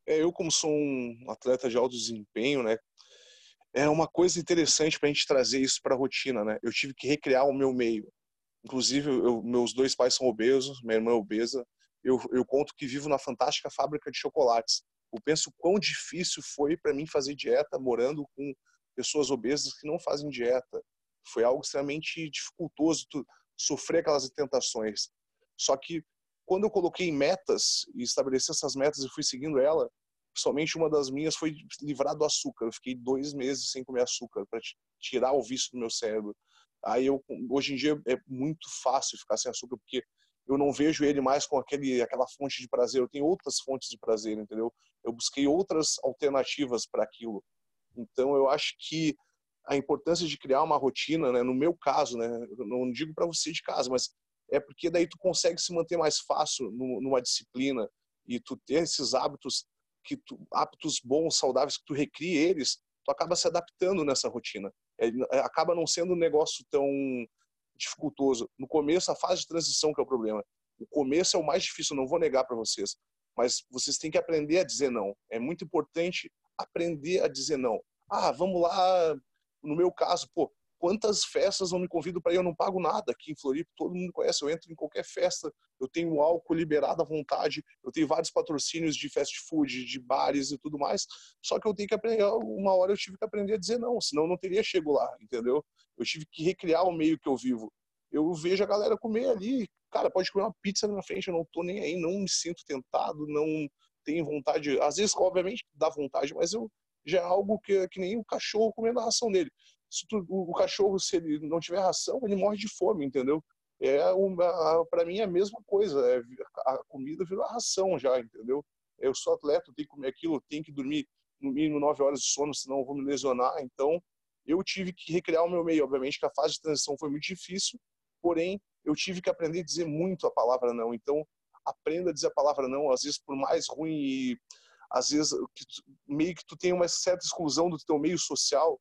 S3: É, eu, como sou um atleta de alto desempenho, né, é uma coisa interessante para a gente trazer isso para a rotina, né? Eu tive que recriar o meu meio. Inclusive, eu, meus dois pais são obesos, minha irmã é obesa. Eu, eu conto que vivo na fantástica fábrica de chocolates. Eu penso quão difícil foi para mim fazer dieta morando com pessoas obesas que não fazem dieta. Foi algo extremamente dificultoso sofrer aquelas tentações. Só que quando eu coloquei metas e estabeleci essas metas e fui seguindo ela, somente uma das minhas foi livrar do açúcar. Eu fiquei dois meses sem comer açúcar para tirar o vício do meu cérebro. Aí eu hoje em dia é muito fácil ficar sem açúcar porque eu não vejo ele mais com aquele aquela fonte de prazer. Eu tenho outras fontes de prazer, entendeu? Eu busquei outras alternativas para aquilo. Então eu acho que a importância de criar uma rotina, né, no meu caso, né, eu não digo para você de casa, mas é porque daí tu consegue se manter mais fácil numa disciplina e tu ter esses hábitos que tu, hábitos bons, saudáveis que tu recrie eles, tu acaba se adaptando nessa rotina. É, é, acaba não sendo um negócio tão dificultoso. No começo, a fase de transição que é o problema. O começo é o mais difícil, não vou negar para vocês, mas vocês têm que aprender a dizer não. É muito importante aprender a dizer não. Ah, vamos lá, no meu caso, pô, quantas festas não me convido para ir, eu não pago nada aqui em Floripa, todo mundo conhece, eu entro em qualquer festa, eu tenho álcool liberado à vontade, eu tenho vários patrocínios de fast food, de bares e tudo mais, só que eu tenho que aprender, uma hora eu tive que aprender a dizer não, senão eu não teria chego lá, entendeu? Eu tive que recriar o meio que eu vivo. Eu vejo a galera comer ali, cara, pode comer uma pizza na minha frente, eu não tô nem aí, não me sinto tentado, não tenho vontade, às vezes, obviamente, dá vontade, mas eu já é algo que, que nem o cachorro comendo a ração dele tu, o, cachorro, se ele não tiver ração, ele morre de fome, entendeu? É para mim é a mesma coisa. É, a comida virou a ração já, entendeu? Eu sou atleta, tenho que comer aquilo, tenho que dormir no mínimo nove horas de sono, senão eu vou me lesionar. Então, eu tive que recriar o meu meio. Obviamente que a fase de transição foi muito difícil, porém, eu tive que aprender a dizer muito a palavra não. Então, aprenda a dizer a palavra não, às vezes por mais ruim e às vezes meio que tu tem uma certa exclusão do teu meio social,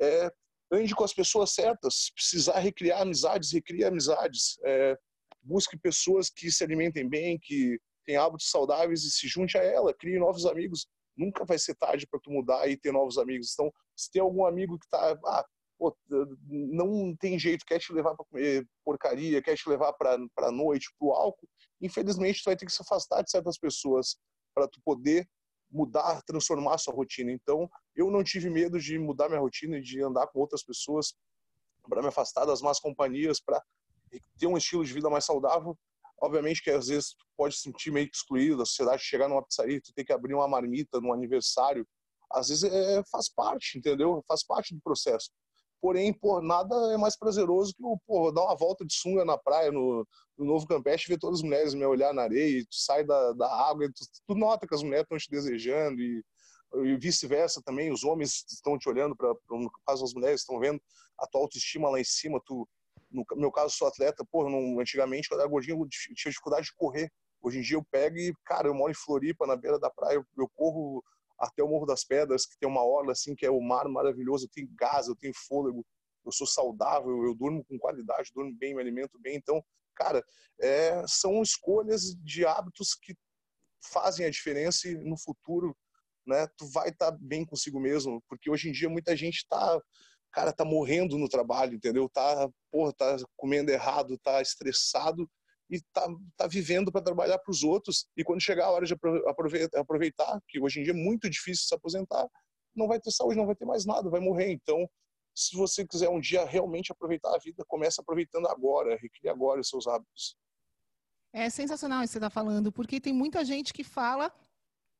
S3: é ande com as pessoas certas. Se precisar recriar amizades, recrie amizades. É, busque pessoas que se alimentem bem, que têm hábitos saudáveis e se junte a ela. Crie novos amigos. Nunca vai ser tarde para tu mudar e ter novos amigos. Então, se tem algum amigo que está, ah, pô, não tem jeito, quer te levar para comer porcaria, quer te levar para noite, para o álcool, infelizmente tu vai ter que se afastar de certas pessoas para tu poder mudar, transformar a sua rotina. Então, eu não tive medo de mudar minha rotina, de andar com outras pessoas, para me afastar das más companhias, para ter um estilo de vida mais saudável. Obviamente que às vezes tu pode se sentir meio excluído da sociedade, chegar numa pizzaria, tu tem que abrir uma marmita num aniversário. Às vezes é, faz parte, entendeu? Faz parte do processo. Porém, por nada é mais prazeroso que pô, dar uma volta de sunga na praia, no, no Novo Campeche, ver todas as mulheres me olhar na areia, e tu sai da, da água, e tu, tu nota que as mulheres estão te desejando, e, e vice-versa também, os homens estão te olhando, para no caso as mulheres estão vendo a tua autoestima lá em cima, tu, no meu caso sou atleta, pô, não, antigamente quando era gordinho eu tinha dificuldade de correr, hoje em dia eu pego e, cara, eu moro em Floripa, na beira da praia, eu, eu corro até o Morro das Pedras, que tem uma orla assim, que é o mar maravilhoso, eu tenho gás, eu tenho fôlego. eu sou saudável, eu durmo com qualidade, durmo bem, me alimento bem. Então, cara, é, são escolhas de hábitos que fazem a diferença e no futuro, né, tu vai estar tá bem consigo mesmo, porque hoje em dia muita gente está cara tá morrendo no trabalho, entendeu? Tá, porra, tá comendo errado, tá estressado e tá, tá vivendo para trabalhar para os outros. E quando chegar a hora de aproveitar, que hoje em dia é muito difícil se aposentar, não vai ter saúde, não vai ter mais nada, vai morrer. Então, se você quiser um dia realmente aproveitar a vida, comece aproveitando agora, recrie agora os seus hábitos.
S2: É sensacional isso que você está falando, porque tem muita gente que fala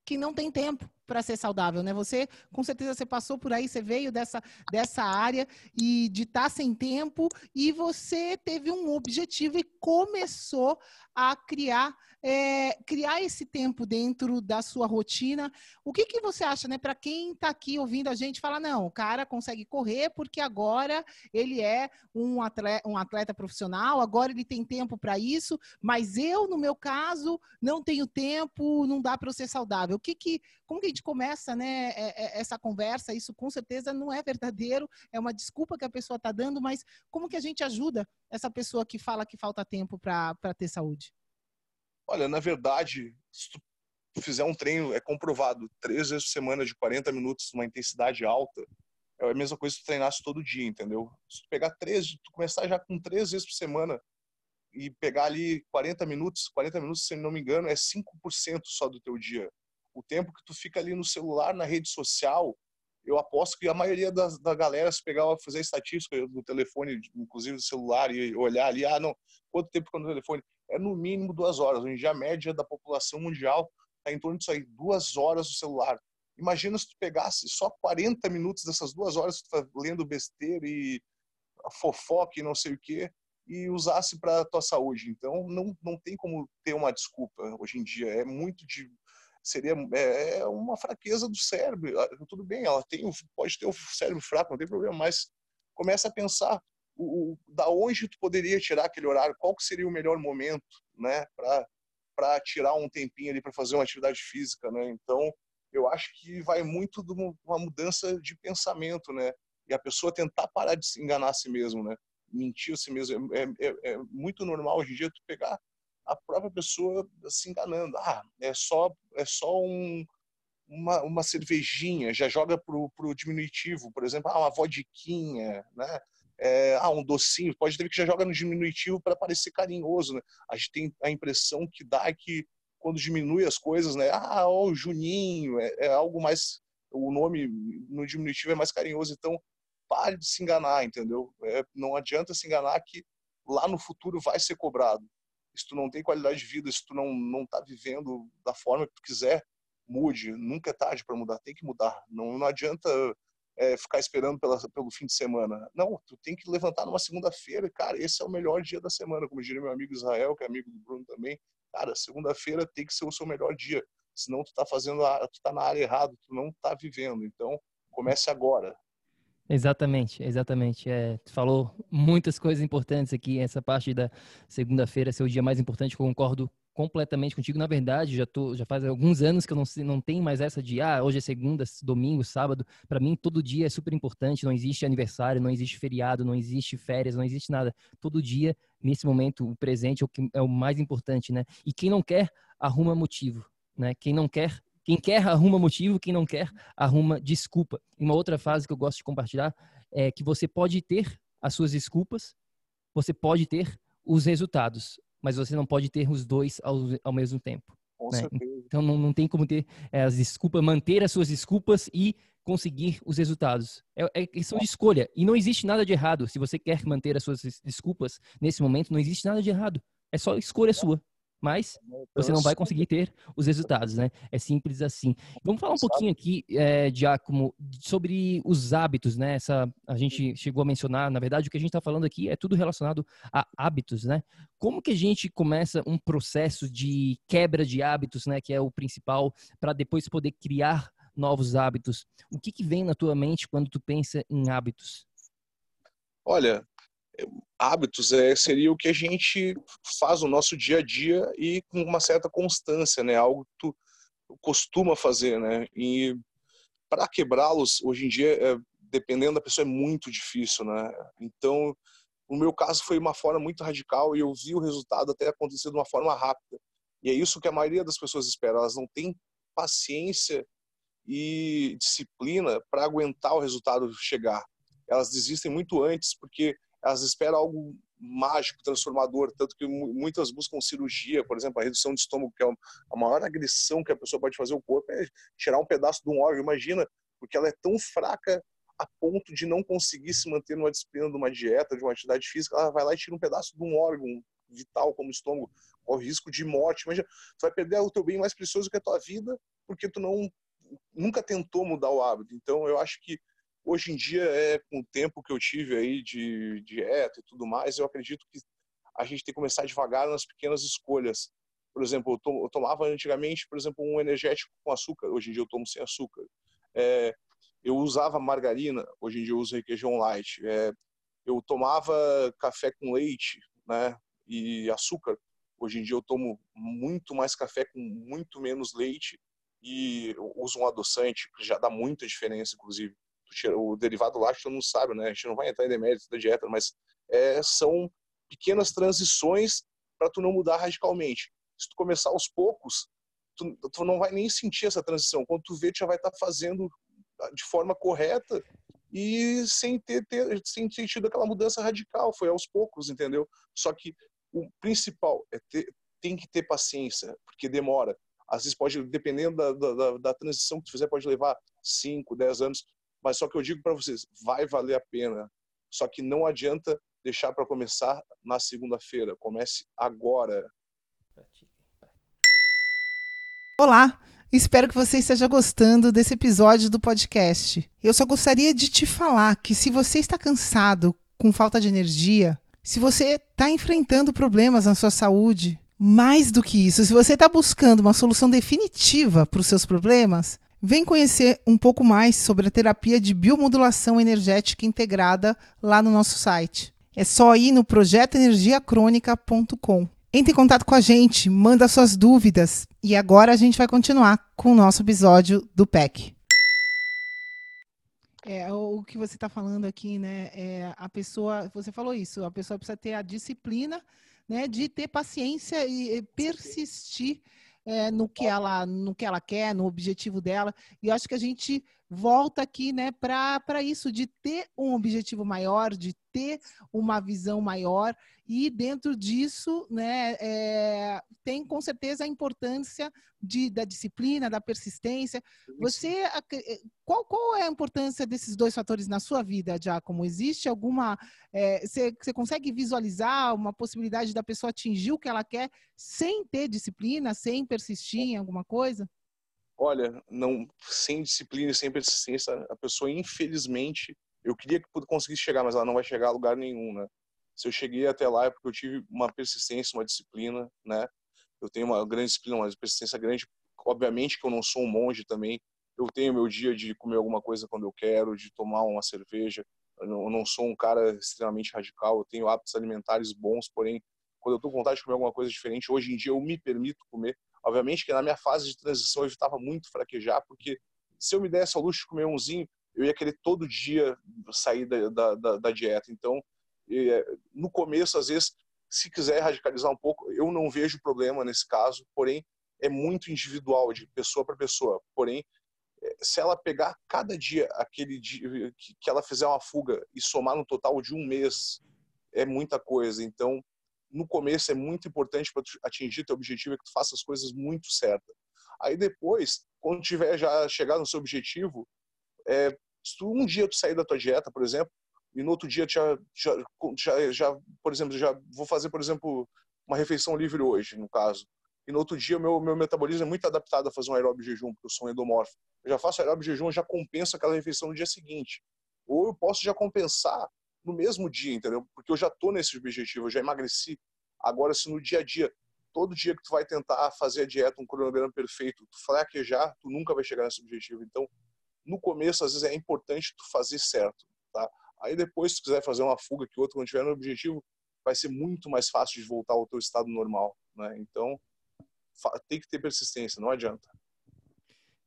S2: que não tem tempo para ser saudável, né? Você, com certeza, você passou por aí, você veio dessa, dessa área e de estar tá sem tempo e você teve um objetivo e começou a criar é, criar esse tempo dentro da sua rotina. O que, que você acha, né? Para quem está aqui ouvindo a gente, fala, não, o cara consegue correr porque agora ele é um atleta, um atleta profissional, agora ele tem tempo para isso, mas eu, no meu caso, não tenho tempo, não dá para eu ser saudável. O que que, como que gente começa, né, é, é, essa conversa? Isso com certeza não é verdadeiro, é uma desculpa que a pessoa está dando, mas como que a gente ajuda essa pessoa que fala que falta tempo para ter saúde?
S3: Olha, na verdade, se tu fizer um treino, é comprovado, três vezes por semana de 40 minutos, uma intensidade alta, é a mesma coisa que tu treinasse todo dia, entendeu? Se tu pegar três, tu começar já com três vezes por semana e pegar ali 40 minutos, 40 minutos, se não me engano, é 5% só do teu dia. O tempo que tu fica ali no celular, na rede social, eu aposto que a maioria da, da galera, se pegar, fazer estatística no telefone, inclusive do celular, e olhar ali, ah, não, quanto tempo ficou no telefone? é no mínimo duas horas. Hoje a média da população mundial está em torno disso aí, duas horas do celular. Imagina se tu pegasse só 40 minutos dessas duas horas tu tá lendo besteira e fofoca e não sei o quê e usasse para tua saúde. Então não, não tem como ter uma desculpa hoje em dia. É muito de seria é, é uma fraqueza do cérebro. Ah, tudo bem, ela tem pode ter o cérebro fraco, não tem problema, mas começa a pensar o, o, da onde tu poderia tirar aquele horário, qual que seria o melhor momento, né, para para tirar um tempinho ali para fazer uma atividade física, né? Então, eu acho que vai muito de uma mudança de pensamento, né? E a pessoa tentar parar de se enganar a si mesmo, né? Mentir a si mesmo. É, é, é muito normal hoje em dia tu pegar a própria pessoa se enganando. Ah, é só, é só um, uma, uma cervejinha, já joga pro, pro diminutivo, por exemplo, ah, uma vodquinha, né? é, ah, um docinho, pode ter que já joga no diminutivo para parecer carinhoso, né? A gente tem a impressão que dá que quando diminui as coisas, né? Ah, o Juninho, é, é algo mais, o nome no diminutivo é mais carinhoso, então pare de se enganar, entendeu? É, não adianta se enganar que lá no futuro vai ser cobrado. Se tu não tem qualidade de vida, se tu não não tá vivendo da forma que tu quiser, mude. Nunca é tarde para mudar, tem que mudar. Não, não adianta é, ficar esperando pela, pelo fim de semana. Não, tu tem que levantar numa segunda-feira, cara, esse é o melhor dia da semana, como diria meu amigo Israel, que é amigo do Bruno também. Cara, segunda-feira tem que ser o seu melhor dia, senão tu tá fazendo, a, tu tá na área errada, tu não tá vivendo. Então, comece agora.
S1: Exatamente, exatamente. É, tu falou muitas coisas importantes aqui. Essa parte da segunda-feira ser o dia mais importante, concordo completamente contigo. Na verdade, já tô, já faz alguns anos que eu não, não tenho mais essa de ah, hoje é segunda, domingo, sábado. Para mim, todo dia é super importante. Não existe aniversário, não existe feriado, não existe férias, não existe nada. Todo dia, nesse momento, o presente é o, que, é o mais importante, né? E quem não quer, arruma motivo, né? Quem não quer, quem quer arruma motivo, quem não quer arruma desculpa. Uma outra frase que eu gosto de compartilhar é que você pode ter as suas desculpas, você pode ter os resultados mas você não pode ter os dois ao, ao mesmo tempo. Né? Então não, não tem como ter é, as desculpas, manter as suas desculpas e conseguir os resultados. É, é questão de escolha. E não existe nada de errado. Se você quer manter as suas desculpas nesse momento, não existe nada de errado. É só escolha sua mas você não vai conseguir ter os resultados, né? É simples assim. Vamos falar um pouquinho aqui, é, Giacomo, sobre os hábitos, né? Essa, a gente chegou a mencionar, na verdade, o que a gente está falando aqui é tudo relacionado a hábitos, né? Como que a gente começa um processo de quebra de hábitos, né? Que é o principal, para depois poder criar novos hábitos. O que, que vem na tua mente quando tu pensa em hábitos?
S3: Olha, hábitos é, seria o que a gente faz no nosso dia a dia e com uma certa constância, né? Algo que tu costuma fazer, né? E para quebrá-los, hoje em dia, é, dependendo da pessoa, é muito difícil, né? Então, no meu caso, foi uma forma muito radical e eu vi o resultado até acontecer de uma forma rápida. E é isso que a maioria das pessoas espera. Elas não têm paciência e disciplina para aguentar o resultado chegar. Elas desistem muito antes porque elas esperam algo mágico, transformador, tanto que muitas buscam cirurgia, por exemplo, a redução de estômago, que é a maior agressão que a pessoa pode fazer ao corpo, é tirar um pedaço de um órgão. Imagina, porque ela é tão fraca a ponto de não conseguir se manter numa disciplina de uma dieta, de uma atividade física, ela vai lá e tira um pedaço de um órgão vital como o estômago, corre risco de morte. Imagina, tu vai perder o teu bem mais precioso que a tua vida, porque tu não nunca tentou mudar o hábito. Então, eu acho que hoje em dia, é com o tempo que eu tive aí de dieta e tudo mais, eu acredito que a gente tem que começar devagar nas pequenas escolhas. Por exemplo, eu tomava antigamente, por exemplo, um energético com açúcar. Hoje em dia eu tomo sem açúcar. É, eu usava margarina. Hoje em dia eu uso requeijão light. É, eu tomava café com leite, né? E açúcar. Hoje em dia eu tomo muito mais café com muito menos leite e uso um adoçante que já dá muita diferença, inclusive. O derivado lácteo não sabe, né? A gente não vai entrar em deméritos da dieta, mas é, são pequenas transições para tu não mudar radicalmente. Se tu começar aos poucos, tu, tu, não vai nem sentir essa transição. Quando tu vê, tu já vai estar tá fazendo de forma correta e sem ter, ter, sem ter aquela mudança radical. Foi aos poucos, entendeu? Só que o principal é ter, tem que ter paciência, porque demora. Às vezes pode, dependendo da, da, da transição que tu fizer, pode levar 5, 10 anos. Mas só que eu digo para vocês, vai valer a pena. Só que não adianta deixar para começar na segunda-feira. Comece agora.
S2: Olá, espero que você esteja gostando desse episódio do podcast. Eu só gostaria de te falar que se você está cansado, com falta de energia, se você está enfrentando problemas na sua saúde, mais do que isso, se você está buscando uma solução definitiva para os seus problemas, vem conhecer um pouco mais sobre a terapia de biomodulação energética integrada lá no nosso site. É só ir no projetoenergiacrônica.com. Entre em contato com a gente, manda suas dúvidas e agora a gente vai continuar com o nosso episódio do PEC. É, o que você está falando aqui, né? É, a pessoa, você falou isso, a pessoa precisa ter a disciplina, né, de ter paciência e persistir é, no que ela no que ela quer, no objetivo dela. E acho que a gente volta aqui, né, para isso de ter um objetivo maior, de ter uma visão maior e dentro disso, né, é, tem com certeza a importância de, da disciplina, da persistência. Você, eh, qual, qual é a importância desses dois fatores na sua vida, Giacomo? Existe alguma, é, você, você consegue visualizar uma possibilidade da pessoa atingir o que ela quer sem ter disciplina, sem persistir em alguma coisa?
S3: Olha, não, sem disciplina e sem persistência, a pessoa, infelizmente, eu queria que conseguisse chegar, mas ela não vai chegar a lugar nenhum, né? Se eu cheguei até lá é porque eu tive uma persistência, uma disciplina, né? Eu tenho uma grande disciplina, uma persistência grande. Obviamente que eu não sou um monge também. Eu tenho meu dia de comer alguma coisa quando eu quero, de tomar uma cerveja. Eu não, eu não sou um cara extremamente radical. Eu tenho hábitos alimentares bons, porém, quando eu estou com vontade de comer alguma coisa diferente, hoje em dia eu me permito comer. Obviamente que na minha fase de transição eu estava muito fraquejar, porque se eu me desse ao luxo de comer umzinho, eu ia querer todo dia sair da, da, da, da dieta. Então, é, no começo, às vezes, se quiser radicalizar um pouco, eu não vejo problema nesse caso, porém, é muito individual, de pessoa para pessoa. Porém, é, se ela pegar cada dia aquele dia que ela fizer uma fuga e somar no total de um mês, é muita coisa. Então, no começo é muito importante para atingir teu objetivo é que tu faça as coisas muito certas. Aí depois, quando tiver já chegado no seu objetivo, é, se tu um dia tu sair da tua dieta, por exemplo, e no outro dia já, já, já, já, por exemplo, já vou fazer, por exemplo, uma refeição livre hoje, no caso. E no outro dia, meu, meu metabolismo é muito adaptado a fazer um aeróbio jejum, porque eu sou um endomorfo. Eu já faço aeróbio jejum, já compenso aquela refeição no dia seguinte. Ou eu posso já compensar no mesmo dia, entendeu? Porque eu já tô nesse objetivo, eu já emagreci. Agora, se no dia a dia, todo dia que tu vai tentar fazer a dieta, um cronograma perfeito, tu fraquejar, tu nunca vai chegar nesse objetivo. Então, no começo, às vezes, é importante tu fazer certo, tá? Aí depois, se tu quiser fazer uma fuga que outro, quando tiver no objetivo, vai ser muito mais fácil de voltar ao teu estado normal, né? Então, tem que ter persistência, não adianta.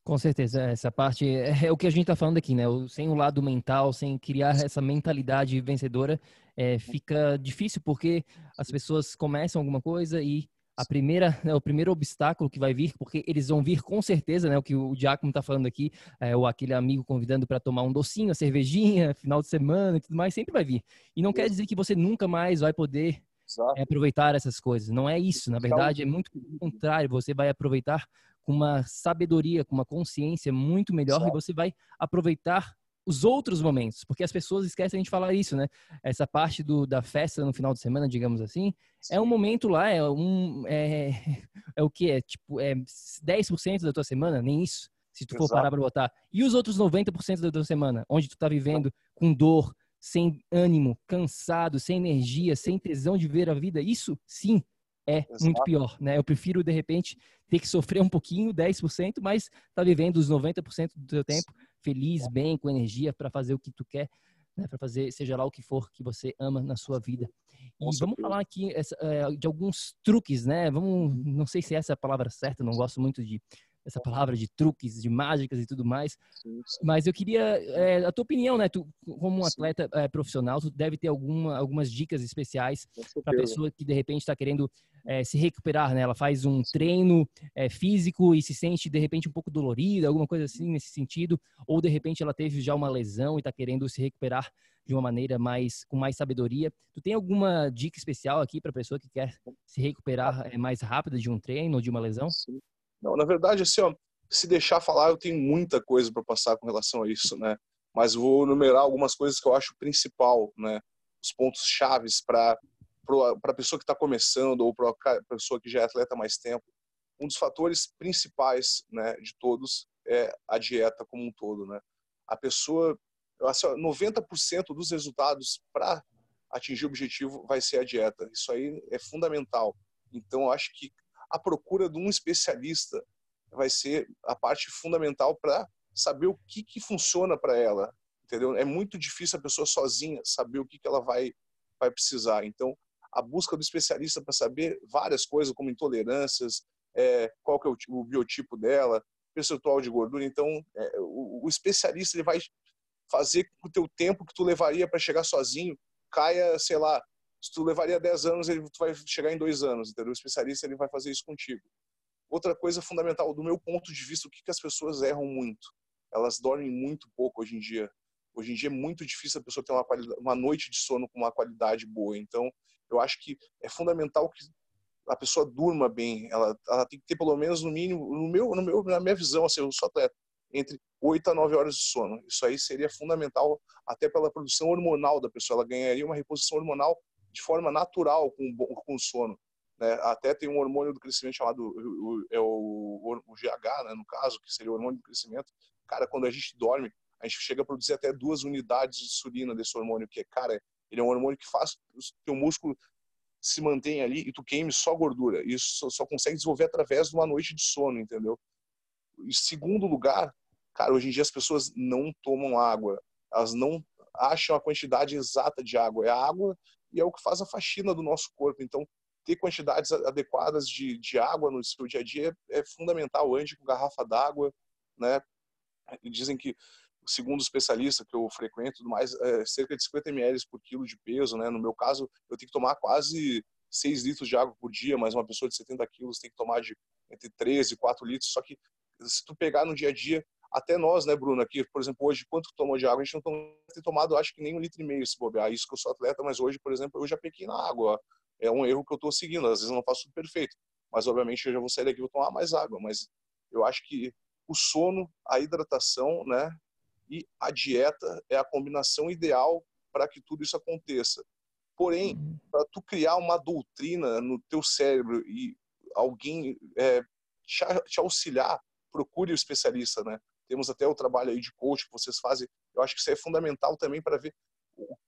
S1: Com certeza, essa parte é, é o que a gente está falando aqui, né? Sem o lado mental, sem criar essa mentalidade vencedora, é, fica difícil porque as pessoas começam alguma coisa e a primeira, né, o primeiro obstáculo que vai vir, porque eles vão vir com certeza, né? O que o Giacomo está falando aqui, é, ou aquele amigo convidando para tomar um docinho, uma cervejinha, <laughs> final de semana e tudo mais, sempre vai vir. E não quer dizer que você nunca mais vai poder é, aproveitar essas coisas. Não é isso. Na verdade, é muito o contrário. Você vai aproveitar com uma sabedoria, com uma consciência muito melhor e você vai aproveitar os outros momentos, porque as pessoas esquecem de falar isso, né? Essa parte do, da festa no final de semana, digamos assim, Sim. é um momento lá, é um é, <laughs> é o que é tipo é 10% da tua semana, nem isso, se tu Exato. for parar para botar. E os outros 90% da tua semana, onde tu tá vivendo com dor, sem ânimo, cansado, sem energia, sem tesão de ver a vida, isso sim é Exato. muito pior, né? Eu prefiro, de repente, ter que sofrer um pouquinho, 10%, mas tá vivendo os 90% do teu tempo feliz, bem, com energia para fazer o que tu quer, né? Para fazer, seja lá o que for que você ama na sua vida. E vamos falar aqui essa, é, de alguns truques, né? Vamos, não sei se essa é a palavra certa, não gosto muito de essa palavra de truques, de mágicas e tudo mais. Sim, sim. Mas eu queria é, a tua opinião, né? Tu, como um atleta é, profissional, tu deve ter alguma, algumas dicas especiais para a pessoa que de repente está querendo é, se recuperar, né? Ela faz um treino físico e se sente de repente um pouco dolorida, alguma coisa assim nesse sentido, ou de repente ela teve já uma lesão e está querendo se recuperar de uma maneira mais com mais sabedoria. Tu tem alguma dica especial aqui para a pessoa que quer se recuperar é, mais rápido de um treino ou de uma lesão?
S3: Sim. Não, na verdade, assim, ó, se deixar falar, eu tenho muita coisa para passar com relação a isso, né? Mas vou numerar algumas coisas que eu acho principal, né? Os pontos chaves para para a pessoa que está começando ou para a pessoa que já é atleta há mais tempo. Um dos fatores principais, né, de todos é a dieta como um todo, né? A pessoa, assim, 90% dos resultados para atingir o objetivo vai ser a dieta. Isso aí é fundamental. Então, acho que a procura de um especialista vai ser a parte fundamental para saber o que, que funciona para ela, entendeu? É muito difícil a pessoa sozinha saber o que, que ela vai, vai precisar. Então, a busca do especialista para saber várias coisas, como intolerâncias, é, qual que é o, o, biotipo dela, percentual de gordura. Então, é, o, o, especialista ele vai fazer com que o teu tempo que tu levaria para chegar sozinho caia, sei lá, se tu levaria 10 anos, ele tu vai chegar em dois anos, entendeu? O especialista ele vai fazer isso contigo. Outra coisa fundamental, do meu ponto de vista, o que, que as pessoas erram muito? Elas dormem muito pouco hoje em dia. Hoje em dia é muito difícil a pessoa ter uma, uma noite de sono com uma qualidade boa. Então, eu acho que é fundamental que a pessoa durma bem. Ela, ela tem que ter pelo menos no mínimo, no meu, no meu, na minha visão, assim, eu sou atleta, entre 8 a 9 horas de sono. Isso aí seria fundamental até pela produção hormonal da pessoa. Ela ganharia uma reposição hormonal de forma natural com, com o sono. Né? Até tem um hormônio do crescimento chamado o, é o, o, GH, né, no caso, que seria o hormônio do crescimento. Cara, quando a gente dorme, a gente chega a produzir até duas unidades de insulina desse hormônio, que é, cara, ele é um hormônio que faz o teu músculo se mantenha ali e tu queime só gordura. Isso só, só consegue desenvolver através de uma noite de sono, entendeu? Em segundo lugar, cara, hoje em dia as pessoas não tomam água. Elas não acham a quantidade exata de água. É a água e é o que faz a faxina do nosso corpo. Então, ter quantidades adequadas de, de água no seu dia a dia é, é fundamental. Ande com garrafa d'água, né? Dizem que, segundo especialista que eu frequento, mais, é cerca de 50 ml por quilo de peso, né? No meu caso, eu tenho que tomar quase 6 litros de água por dia, mas uma pessoa de 70 quilos tem que tomar de entre 13 e 4 litros. Só que se tu pegar no dia a dia, até nós, né, Bruno, aqui, por exemplo, hoje, quanto tomou de água? A gente não tem tomado, acho que nem um litro e meio se bobear. Isso que eu sou atleta, mas hoje, por exemplo, eu já pequei na água. É um erro que eu estou seguindo. Às vezes eu não faço tudo perfeito. Mas, obviamente, eu já vou sair daqui e vou tomar mais água. Mas eu acho que o sono, a hidratação, né, e a dieta é a combinação ideal para que tudo isso aconteça. Porém, uhum. para tu criar uma doutrina no teu cérebro e alguém é, te, te auxiliar, procure o especialista, né? Temos até o trabalho aí de coach que vocês fazem. Eu acho que isso é fundamental também para ver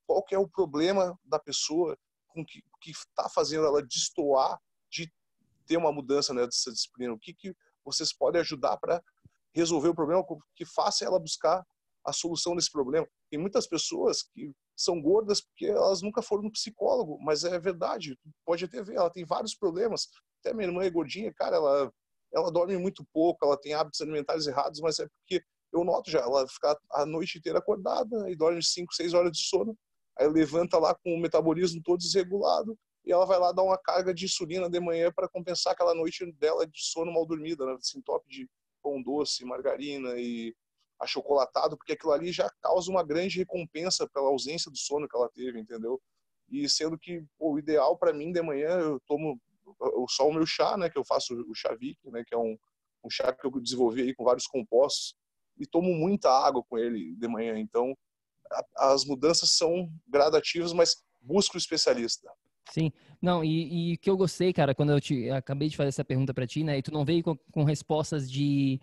S3: qual que é o problema da pessoa com que está fazendo ela destoar de ter uma mudança né, dessa disciplina. O que que vocês podem ajudar para resolver o problema que faça ela buscar a solução desse problema. Tem muitas pessoas que são gordas porque elas nunca foram no psicólogo, mas é verdade, pode até ver, ela tem vários problemas. Até minha irmã é gordinha, cara, ela ela dorme muito pouco, ela tem hábitos alimentares errados, mas é porque eu noto já, ela fica a noite inteira acordada e dorme 5, 6 horas de sono, aí levanta lá com o metabolismo todo desregulado e ela vai lá dar uma carga de insulina de manhã para compensar aquela noite dela de sono mal dormida, né? assim, top de pão doce, margarina e achocolatado, porque aquilo ali já causa uma grande recompensa pela ausência do sono que ela teve, entendeu? E sendo que pô, o ideal para mim de manhã eu tomo só o meu chá, né, que eu faço o chá Vic, né, que é um, um chá que eu desenvolvi aí com vários compostos e tomo muita água com ele de manhã. Então, a, as mudanças são gradativas, mas busco o especialista.
S1: Sim, não, e o que eu gostei, cara, quando eu te acabei de fazer essa pergunta para ti, né, e tu não veio com, com respostas de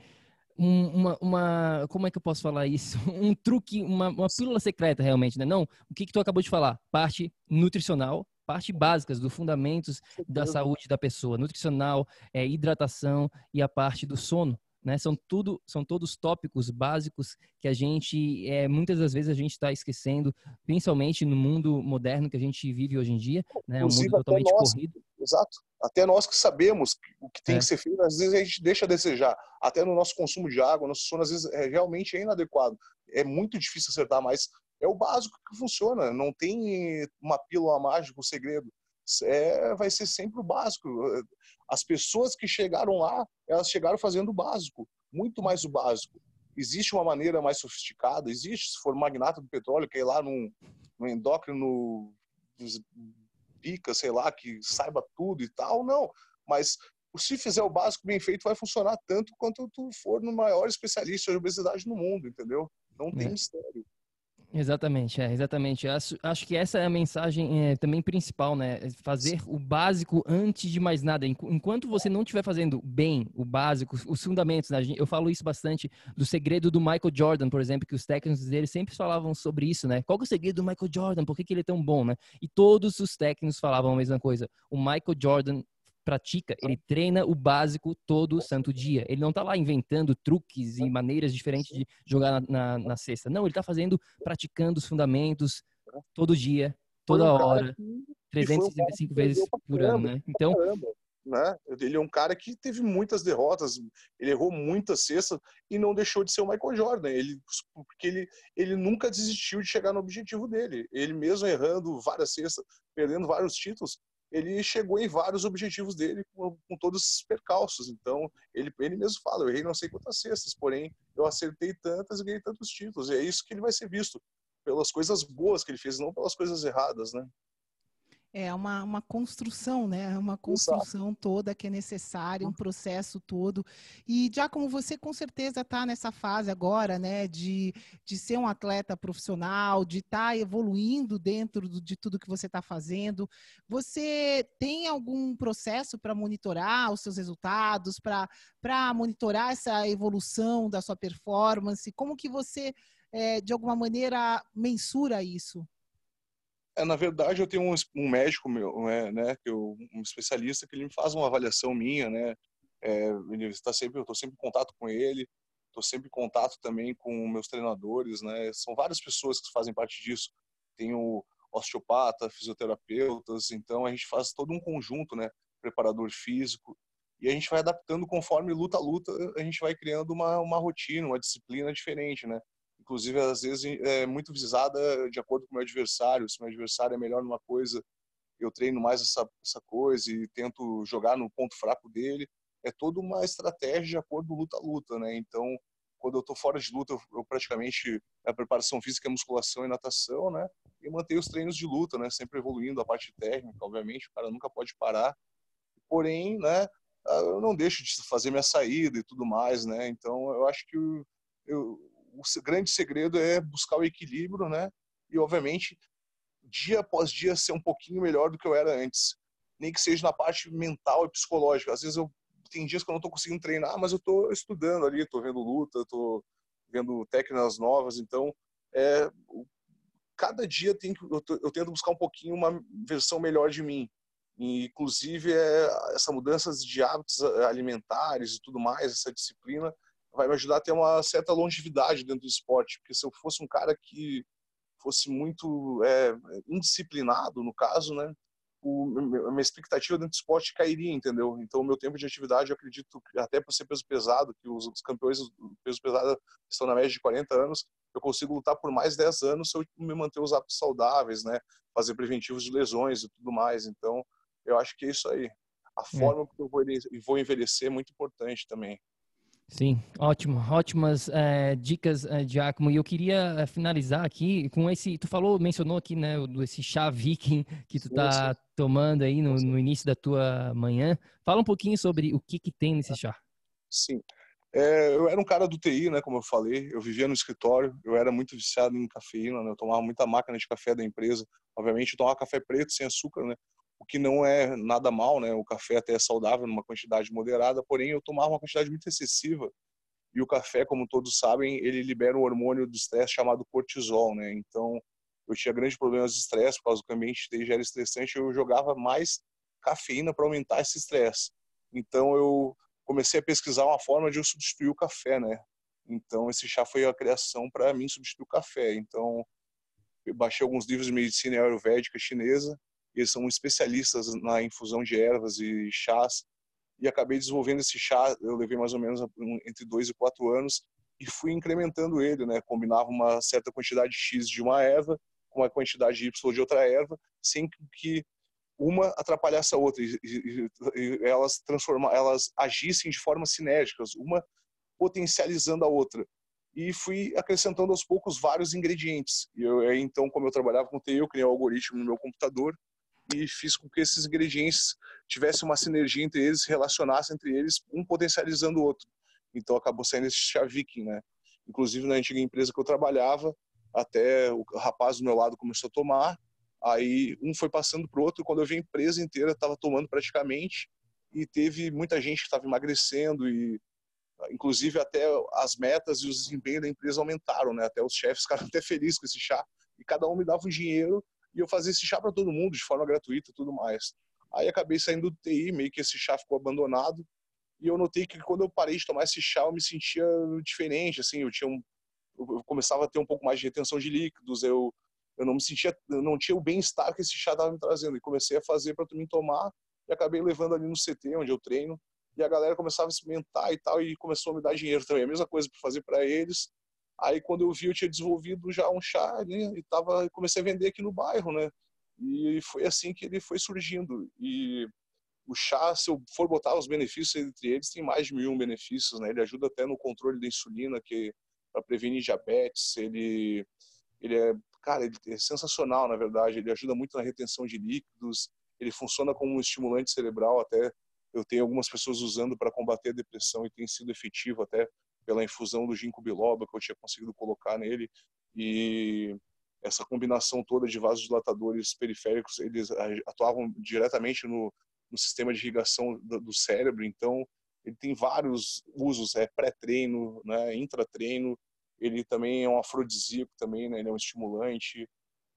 S1: um, uma, uma, como é que eu posso falar isso? <laughs> Um truque, uma, uma pílula secreta realmente, né? Não, o que que tu acabou de falar? Parte nutricional, parte básicas dos fundamentos da saúde da pessoa, nutricional, é, hidratação e a parte do sono. Né? São tudo, são todos tópicos básicos que a gente, é, muitas das vezes a gente está esquecendo, principalmente no mundo moderno que a gente vive hoje em dia, né? um mundo totalmente
S3: nós,
S1: corrido.
S3: Exato. Até nós que sabemos o que tem é. que ser feito, às vezes a gente deixa a desejar. Até no nosso consumo de água, nosso sono às vezes é realmente é inadequado. É muito difícil acertar, mas é o básico que funciona. Não tem uma pílula mágica, um segredo. É, vai ser sempre o básico. As pessoas que chegaram lá, elas chegaram fazendo o básico, muito mais o básico. Existe uma maneira mais sofisticada? Existe, se for magnata do petróleo, que é ir lá num, num endócrino pica, sei lá, que saiba tudo e tal, não. Mas se fizer o básico bem feito, vai funcionar tanto quanto tu for no maior especialista de obesidade no mundo, entendeu? Não tem é. mistério.
S1: Exatamente, é, exatamente. Acho, acho que essa é a mensagem é, também principal, né? É fazer o básico antes de mais nada. Enquanto você não estiver fazendo bem o básico, os fundamentos, né? eu falo isso bastante do segredo do Michael Jordan, por exemplo, que os técnicos dele sempre falavam sobre isso, né? Qual é o segredo do Michael Jordan? Por que, que ele é tão bom, né? E todos os técnicos falavam a mesma coisa. O Michael Jordan pratica, ele treina o básico todo santo dia. Ele não está lá inventando truques e maneiras diferentes de jogar na, na, na cesta. Não, ele está fazendo, praticando os fundamentos todo dia, toda hora, 365 vezes por ano, né? Então,
S3: né? Ele é um cara que teve muitas derrotas, ele errou muitas cestas e não deixou de ser o Michael Jordan. Ele, porque ele, ele nunca desistiu de chegar no objetivo dele. Ele mesmo errando várias cestas, perdendo vários títulos, ele chegou em vários objetivos dele com, com, todos esses percalços. Então, ele, ele mesmo fala, eu errei não sei quantas cestas, porém, eu acertei tantas e ganhei tantos títulos. E é isso que ele vai ser visto, pelas coisas boas que ele fez, não pelas coisas erradas, né?
S2: É uma, uma construção, né? É uma construção Exato. toda que é necessária, um processo todo. E já como você com certeza está nessa fase agora, né? De, de ser um atleta profissional, de estar tá evoluindo dentro do, de tudo que você está fazendo, você tem algum processo para monitorar os seus resultados, para monitorar essa evolução da sua performance? Como que você, é, de alguma maneira, mensura isso?
S3: É, na verdade, eu tenho um, um médico meu, é, né, que eu, um especialista que ele me faz uma avaliação minha, né? É, ele está sempre, eu estou sempre em contato com ele, estou sempre em contato também com meus treinadores, né? São várias pessoas que fazem parte disso. Tenho osteopata, fisioterapeutas, então a gente faz todo um conjunto, né? Preparador físico e a gente vai adaptando conforme luta a luta, a gente vai criando uma, uma rotina, uma disciplina diferente, né? Inclusive às vezes é muito visada de acordo com o meu adversário. Se meu adversário é melhor numa coisa, eu treino mais essa, essa coisa e tento jogar no ponto fraco dele. É toda uma estratégia de acordo luta a luta, né? Então, quando eu estou fora de luta, eu, eu praticamente a preparação física, a musculação e natação, né? E manter os treinos de luta, né? Sempre evoluindo a parte técnica, obviamente, o cara nunca pode parar. Porém, né? Eu não deixo de fazer minha saída e tudo mais, né? Então, eu acho que eu o grande segredo é buscar o equilíbrio, né? E, obviamente, dia após dia ser um pouquinho melhor do que eu era antes. Nem que seja na parte mental e psicológica. Às vezes eu tem dias que eu não estou conseguindo treinar, mas eu estou estudando ali, estou vendo luta, estou vendo técnicas novas. Então, é, cada dia tem que, eu, eu, tento buscar um pouquinho uma versão melhor de mim. E, inclusive, é, essa mudança de hábitos alimentares e tudo mais, essa disciplina, vai me ajudar a ter uma certa longevidade dentro do esporte, porque se eu fosse um cara que fosse muito é, indisciplinado, no caso, né, o, a minha expectativa dentro do esporte cairia, entendeu? Então, o meu tempo de atividade, eu acredito, até por ser peso pesado, que os, os campeões do peso pesado estão na média de 40 anos, eu consigo lutar por mais 10 anos se eu me manter os hábitos saudáveis, né? Fazer preventivos de lesões e tudo mais. Então, eu acho que é isso aí. A é. forma que eu vou envelhecer é muito importante também.
S1: Sim, ótimo, ótimas é, dicas, é, Giacomo. E eu queria é, finalizar aqui com esse. Tu falou, mencionou aqui, né, esse chá viking <laughs> que tu tá tomando aí no, no, início da tua manhã. Fala um pouquinho sobre o que que tem nesse chá.
S3: Sim, é, eu era um cara do TI, né, como eu falei. Eu vivia no escritório. Eu era muito viciado em cafeína. Né, eu tomava muita máquina de café da empresa. Obviamente, eu tomava café preto sem açúcar, né? O que não é nada mal, né? O café até é saudável numa quantidade moderada, porém eu tomava uma quantidade muito excessiva. E o café, como todos sabem, ele libera um hormônio do estresse chamado cortisol, né? Então, eu tinha grandes problemas de estresse por causa que o ambiente já era estressante, eu jogava mais cafeína para aumentar esse estresse. Então, eu comecei a pesquisar uma forma de eu substituir o café, né? Então, esse chá foi a criação para mim substituir o café. Então, eu baixei alguns livros de medicina ayurvédica chinesa eles são especialistas na infusão de ervas e chás, e acabei desenvolvendo esse chá, eu levei mais ou menos entre dois e quatro anos, e fui incrementando ele, né? Combinava uma certa quantidade X de uma erva com uma quantidade Y de outra erva, sem que uma atrapalhasse a outra, e, e, e elas transformar, elas agissem de formas sinérgicas, uma potencializando a outra e fui acrescentando aos poucos vários ingredientes. E eu, então, como eu trabalhava com TI, eu criei um algoritmo no meu computador e fiz com que esses ingredientes tivessem uma sinergia entre eles, se relacionassem entre eles, um potencializando o outro. Então acabou saindo esse chá viking, né? Inclusive na antiga empresa que eu trabalhava, até o rapaz do meu lado começou a tomar, aí um foi passando pro outro, quando eu vi a empresa inteira estava tomando praticamente, e teve muita gente que estava emagrecendo e inclusive até as metas e os desempenhos da empresa aumentaram, né? Até os chefes ficaram <laughs> até felizes com esse chá e cada um me dava um dinheiro e eu fazia esse chá para todo mundo de forma gratuita tudo mais. Aí acabei saindo do TI, meio que esse chá ficou abandonado. E eu notei que quando eu parei de tomar esse chá, eu me sentia diferente, assim, eu tinha um, eu começava a ter um pouco mais de retenção de líquidos, eu eu não me sentia, eu não tinha o bem-estar que esse chá estava me trazendo. E comecei a fazer para me tomar e acabei levando ali no CT, onde eu treino. E a galera começava a experimentar e tal, e começou a me dar dinheiro também. A mesma coisa para fazer para eles. Aí quando eu vi, eu tinha desenvolvido já um chá né, e tava, comecei a vender aqui no bairro, né? E foi assim que ele foi surgindo. E o chá, se eu for botar os benefícios entre eles, tem mais de mil benefícios, né? Ele ajuda até no controle da insulina, que para prevenir diabetes. Ele, ele é, cara, ele é sensacional, na verdade. Ele ajuda muito na retenção de líquidos. Ele funciona como um estimulante cerebral, até eu tenho algumas pessoas usando para combater a depressão e tem sido efetivo até pela infusão do ginkgo biloba que eu tinha conseguido colocar nele. E essa combinação toda de vasodilatadores periféricos, eles atuavam diretamente no, no sistema de irrigação do, do, cérebro, então ele tem vários usos, é pré-treino, né, intratreino, ele também é um afrodisíaco também, né, ele é um estimulante.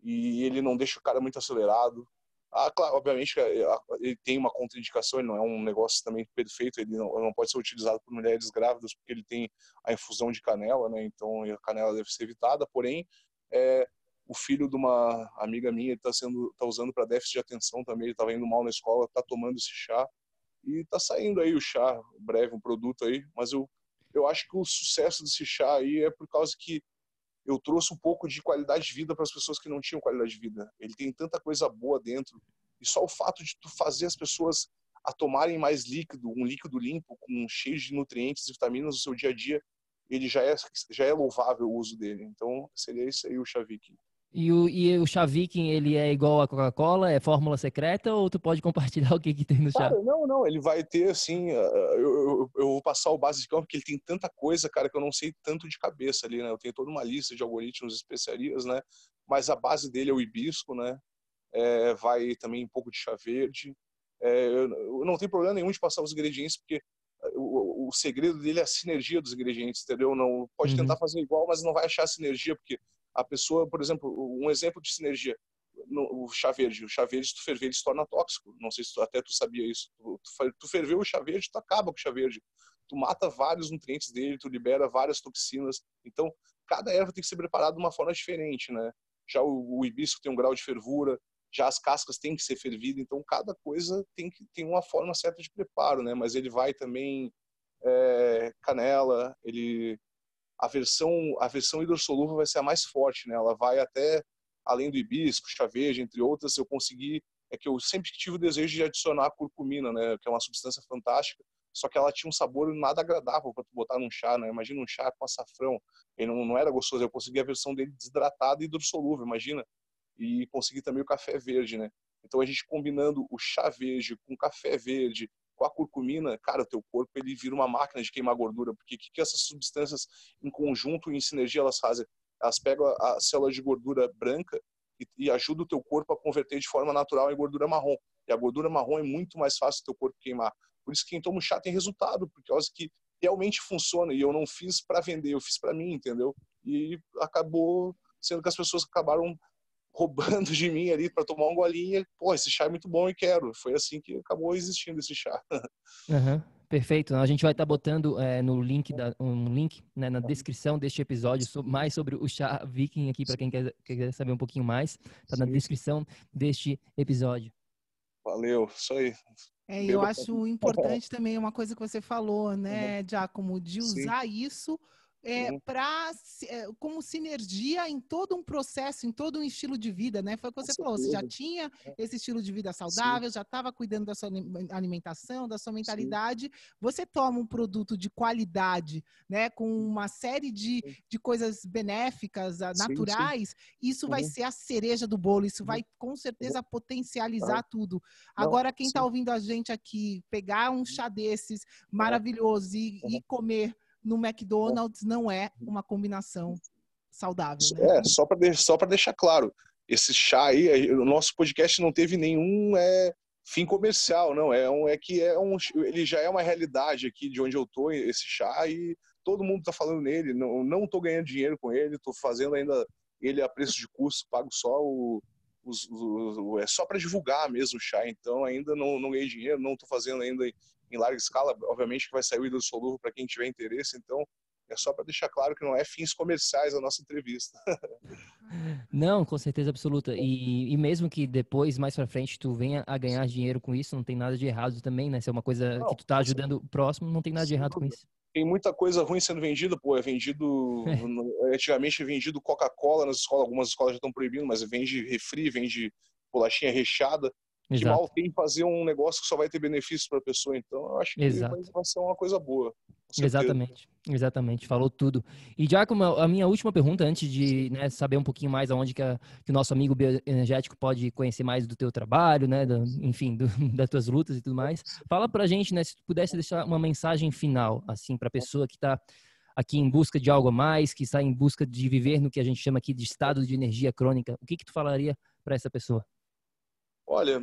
S3: E ele não deixa o cara muito acelerado, ah, claro, obviamente é, ele tem uma contraindicação, ele não é um negócio também perfeito, ele não, não, pode ser utilizado por mulheres grávidas porque ele tem a infusão de canela, né? Então a canela deve ser evitada. Porém, é, o filho de uma amiga minha está sendo, tá usando para déficit de atenção também. Ele estava indo mal na escola, está tomando esse chá e está saindo aí o chá, breve um produto aí. Mas eu, eu acho que o sucesso desse chá aí é por causa que eu trouxe um pouco de qualidade de vida para as pessoas que não tinham qualidade de vida. Ele tem tanta coisa boa dentro. E só o fato de tu fazer as pessoas a tomarem mais líquido, um líquido limpo, com cheio de nutrientes e vitaminas no seu dia a dia, ele já é, já é louvável o uso dele. Então, seria isso aí o Chavik.
S1: E o, e o chá viking, ele é igual à Coca-Cola? É fórmula secreta ou tu pode compartilhar <laughs> o que, que tem no chá?
S3: Cara, não, não. Ele vai ter, assim... Eu, eu, eu, vou passar o basicão, porque ele tem tanta coisa, cara, que eu não sei tanto de cabeça ali, né? Eu tenho toda uma lista de algoritmos especiarias, né? Mas a base dele é o hibisco, né? É, vai também um pouco de chá verde. É, eu não tenho problema nenhum de passar os ingredientes, porque o, o, segredo dele é a sinergia dos ingredientes, entendeu? Não pode uhum. tentar fazer igual, mas não vai achar sinergia, porque a pessoa, por exemplo, um exemplo de sinergia, no, o chá verde, o chá verde, se tu ferver, ele se torna tóxico. Não sei se tu, até tu sabia isso. Tu, tu, tu ferveu o chá verde, tu acaba com o chá verde. Tu mata vários nutrientes dele, tu libera várias toxinas. Então, cada erva tem que ser preparada de uma forma diferente, né? Já o, o hibisco tem um grau de fervura, já as cascas têm que ser fervidas, então cada coisa tem que tem uma forma certa de preparo, né? Mas ele vai também é, canela, ele a versão a versão hidrossolúvel vai ser a mais forte, né? Ela vai até além do hibisco, chá verde, entre outras, eu consegui é que eu sempre tive o desejo de adicionar a curcumina, né? Que é uma substância fantástica, só que ela tinha um sabor nada agradável para botar num chá, né? Imagina um chá com açafrão, ele não, não era gostoso. Eu consegui a versão dele desidratada e hidrossolúvel, imagina e consegui também o café verde, né? Então a gente combinando o chá verde com café verde, com a curcumina, cara, o teu corpo ele vira uma máquina de queimar gordura, porque o que, que essas substâncias em conjunto, em sinergia, elas fazem? Elas pegam a, a célula de gordura branca e, e ajudam o teu corpo a converter de forma natural em gordura marrom. E a gordura marrom é muito mais fácil do teu corpo queimar. Por isso que quem toma chá tem resultado, porque causa que realmente funciona. E eu não fiz para vender, eu fiz para mim, entendeu? E acabou sendo que as pessoas acabaram roubando de mim ali para tomar um golinho. Pô, esse chá é muito bom e quero. Foi assim que acabou existindo esse chá. <laughs>
S1: Uhum, perfeito. A gente vai estar tá botando é, no link, da, um link né, na descrição deste episódio mais sobre o chá viking aqui para quem quer, quer, saber um pouquinho mais. Está na descrição deste episódio.
S3: Valeu, isso aí.
S2: É, eu acho importante também uma coisa que você falou, né, <laughs> Giacomo, de usar Sim. isso é, uhum. para é, como sinergia em todo um processo, em todo um estilo de vida, né? Foi o que você falou, você já tinha é. esse estilo de vida saudável, Sim. já estava cuidando da sua alimentação, da sua mentalidade. Sim. Você toma um produto de qualidade, né? Com uma série de, de coisas benéficas, naturais, sim, isso uhum. vai ser a cereja do bolo, isso vai com certeza potencializar tudo. Agora, quem está ouvindo a gente aqui, pegar um chá desses maravilhoso e, e comer no McDonald's não é uma combinação saudável. Né?
S3: É, só para só deixar claro, esse chá aí, o nosso podcast não teve nenhum é, fim comercial, não. É, um, é que é um, ele já é uma realidade aqui de onde eu tô, esse chá, e todo mundo está falando nele. Não, não tô ganhando dinheiro com ele, tô fazendo ainda ele a preço de custo, pago só o. Os, os, os, é só para divulgar mesmo o chá, então ainda não, não ganhei dinheiro, não estou fazendo ainda em larga escala, obviamente que vai sair o ídolo solúvel para quem tiver interesse, então é só para deixar claro que não é fins comerciais a nossa entrevista. <laughs>
S1: não, com certeza absoluta. E, e mesmo que depois, mais para frente, tu venha a ganhar dinheiro com isso, não tem nada de errado também, né? Se é uma coisa não, que tu tá ajudando o próximo, não tem nada de errado com isso.
S3: Tem muita coisa ruim sendo vendida, pô, é vendido, <laughs> é. antigamente é vendido Coca-Cola nas escolas, algumas escolas já estão proibindo, mas vende refri, vende bolachinha recheada, que mal tem fazer um negócio que só vai ter benefícios para a pessoa. Então, eu acho que Exato. vai ser uma coisa boa.
S1: Exatamente, exatamente, falou tudo. E já como a minha última pergunta, antes de né, saber um pouquinho mais aonde que, a, que, o nosso amigo bioenergético pode conhecer mais do teu trabalho, né, do, enfim, do, <laughs> das tuas lutas e tudo mais, fala pra gente, né, se tu pudesse deixar uma mensagem final, assim, para a pessoa que está aqui em busca de algo a mais, que está em busca de viver no que a gente chama aqui de estado de energia crônica, o que que tu falaria para essa pessoa?
S3: Olha,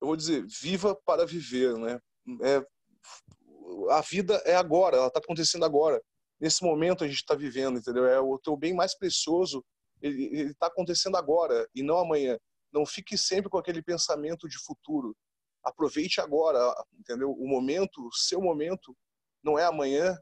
S3: eu vou dizer, viva para viver, né? É, a vida é agora, ela está acontecendo agora. Nesse momento a gente está vivendo, entendeu? É o teu bem mais precioso, ele está acontecendo agora e não amanhã. Não fique sempre com aquele pensamento de futuro. Aproveite agora, entendeu? O momento, o seu momento, não é amanhã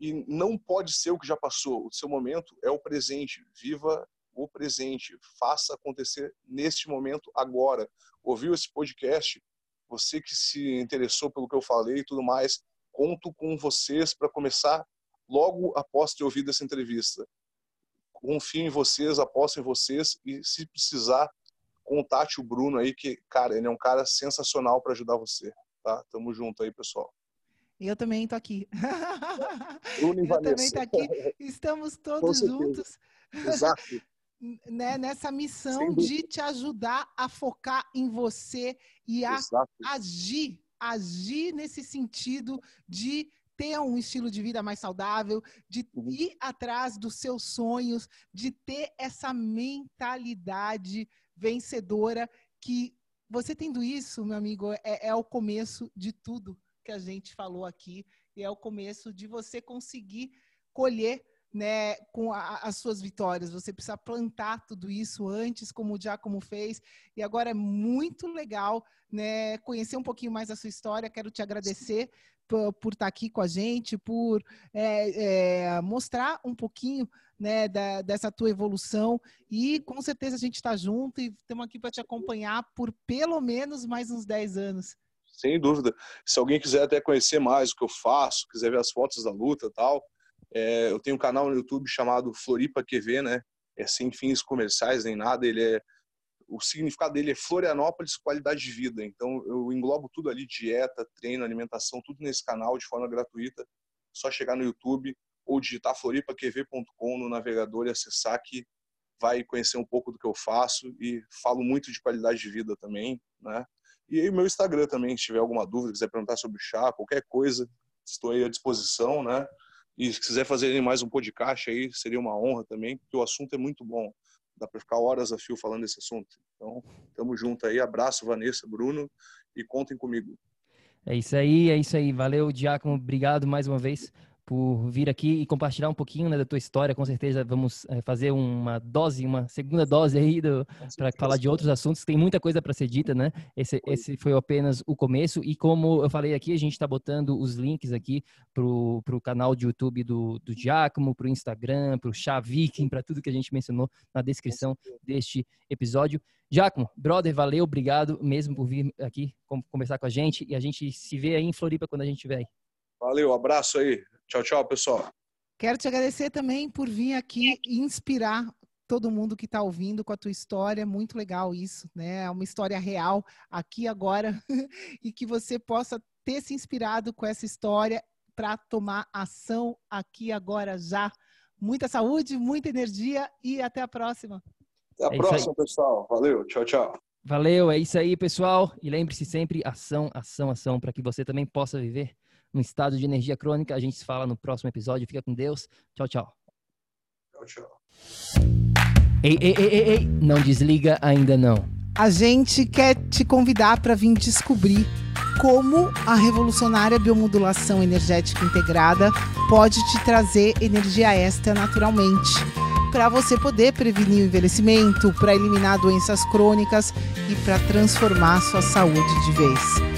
S3: e não pode ser o que já passou. O seu momento é o presente. Viva o presente, faça acontecer neste momento agora. Ouviu esse podcast? Você que se interessou pelo que eu falei e tudo mais, conto com vocês para começar logo após ter ouvido essa entrevista. Confio em vocês, aposto em vocês e se precisar, contate o Bruno aí que, cara, ele é um cara sensacional para ajudar você, tá? Tamo junto aí, pessoal.
S2: Eu também tô aqui. Bruno e <laughs> Eu Vanessa. também tô aqui. Estamos todos juntos. Exato né, nessa missão de te ajudar a focar em você e a Exato. agir, agir nesse sentido de ter um estilo de vida mais saudável, de uhum. ir atrás dos seus sonhos, de ter essa mentalidade vencedora que você tendo isso, meu amigo, é, é o começo de tudo que a gente falou aqui e é o começo de você conseguir colher né, com a, as suas vitórias. Você precisa plantar tudo isso antes, como o Giacomo fez. E agora é muito legal né, conhecer um pouquinho mais a sua história. Quero te agradecer por, por estar aqui com a gente, por é, é, mostrar um pouquinho né, da, dessa tua evolução. E com certeza a gente está junto e estamos aqui para te acompanhar por pelo menos mais uns 10 anos.
S3: Sem dúvida. Se alguém quiser até conhecer mais o que eu faço, quiser ver as fotos da luta tal, é, eu tenho um canal no YouTube chamado Floripa QV, né? É sem fins comerciais nem nada. Ele é o significado dele é Florianópolis qualidade de vida. Então eu englobo tudo ali dieta, treino, alimentação, tudo nesse canal de forma gratuita. Só chegar no YouTube ou digitar floripaQV.com no navegador e acessar que vai conhecer um pouco do que eu faço e falo muito de qualidade de vida também, né? E aí meu Instagram também, se tiver alguma dúvida, quiser perguntar sobre chá, qualquer coisa, estou aí à disposição, né? E se quiser fazer mais um podcast aí, seria uma honra também, porque o assunto é muito bom. Dá para ficar horas a fio falando desse assunto. Então, tamo junto aí. Abraço, Vanessa, Bruno, e contem comigo.
S1: É isso aí, é isso aí. Valeu, Diácono. Obrigado mais uma vez por vir aqui e compartilhar um pouquinho né, da tua história. Com certeza vamos é, fazer uma dose, uma segunda dose aí para falar de outros assuntos. Tem muita coisa para ser dita, né? Esse, esse foi apenas o começo. E como eu falei aqui, a gente está botando os links aqui para o canal de YouTube do, do Giacomo, para o Instagram, para o Chá Viking, para tudo que a gente mencionou na descrição deste episódio. Giacomo, brother, valeu, obrigado mesmo por vir aqui conversar com a gente. E a gente se vê aí em Floripa quando a gente estiver aí.
S3: Valeu, abraço aí. Tchau, tchau, pessoal.
S2: Quero te agradecer também por vir aqui e inspirar todo mundo que está ouvindo com a tua história. Muito legal isso, né? É uma história real aqui agora <laughs> e que você possa ter se inspirado com essa história para tomar ação aqui agora já. Muita saúde, muita energia e até a próxima.
S3: Até a é próxima, pessoal. Valeu, tchau, tchau.
S1: Valeu, é isso aí, pessoal. E lembre-se sempre: ação, ação, ação, para que você também possa viver no estado de energia crônica. A gente se fala no próximo episódio. Fica com Deus. Tchau, tchau.
S3: Tchau, tchau.
S1: Ei, ei, ei, ei, ei, não desliga ainda não.
S2: A gente quer te convidar para vir descobrir como a revolucionária biomodulação energética integrada pode te trazer energia extra naturalmente, para você poder prevenir o envelhecimento, para eliminar doenças crônicas e para transformar sua saúde de vez.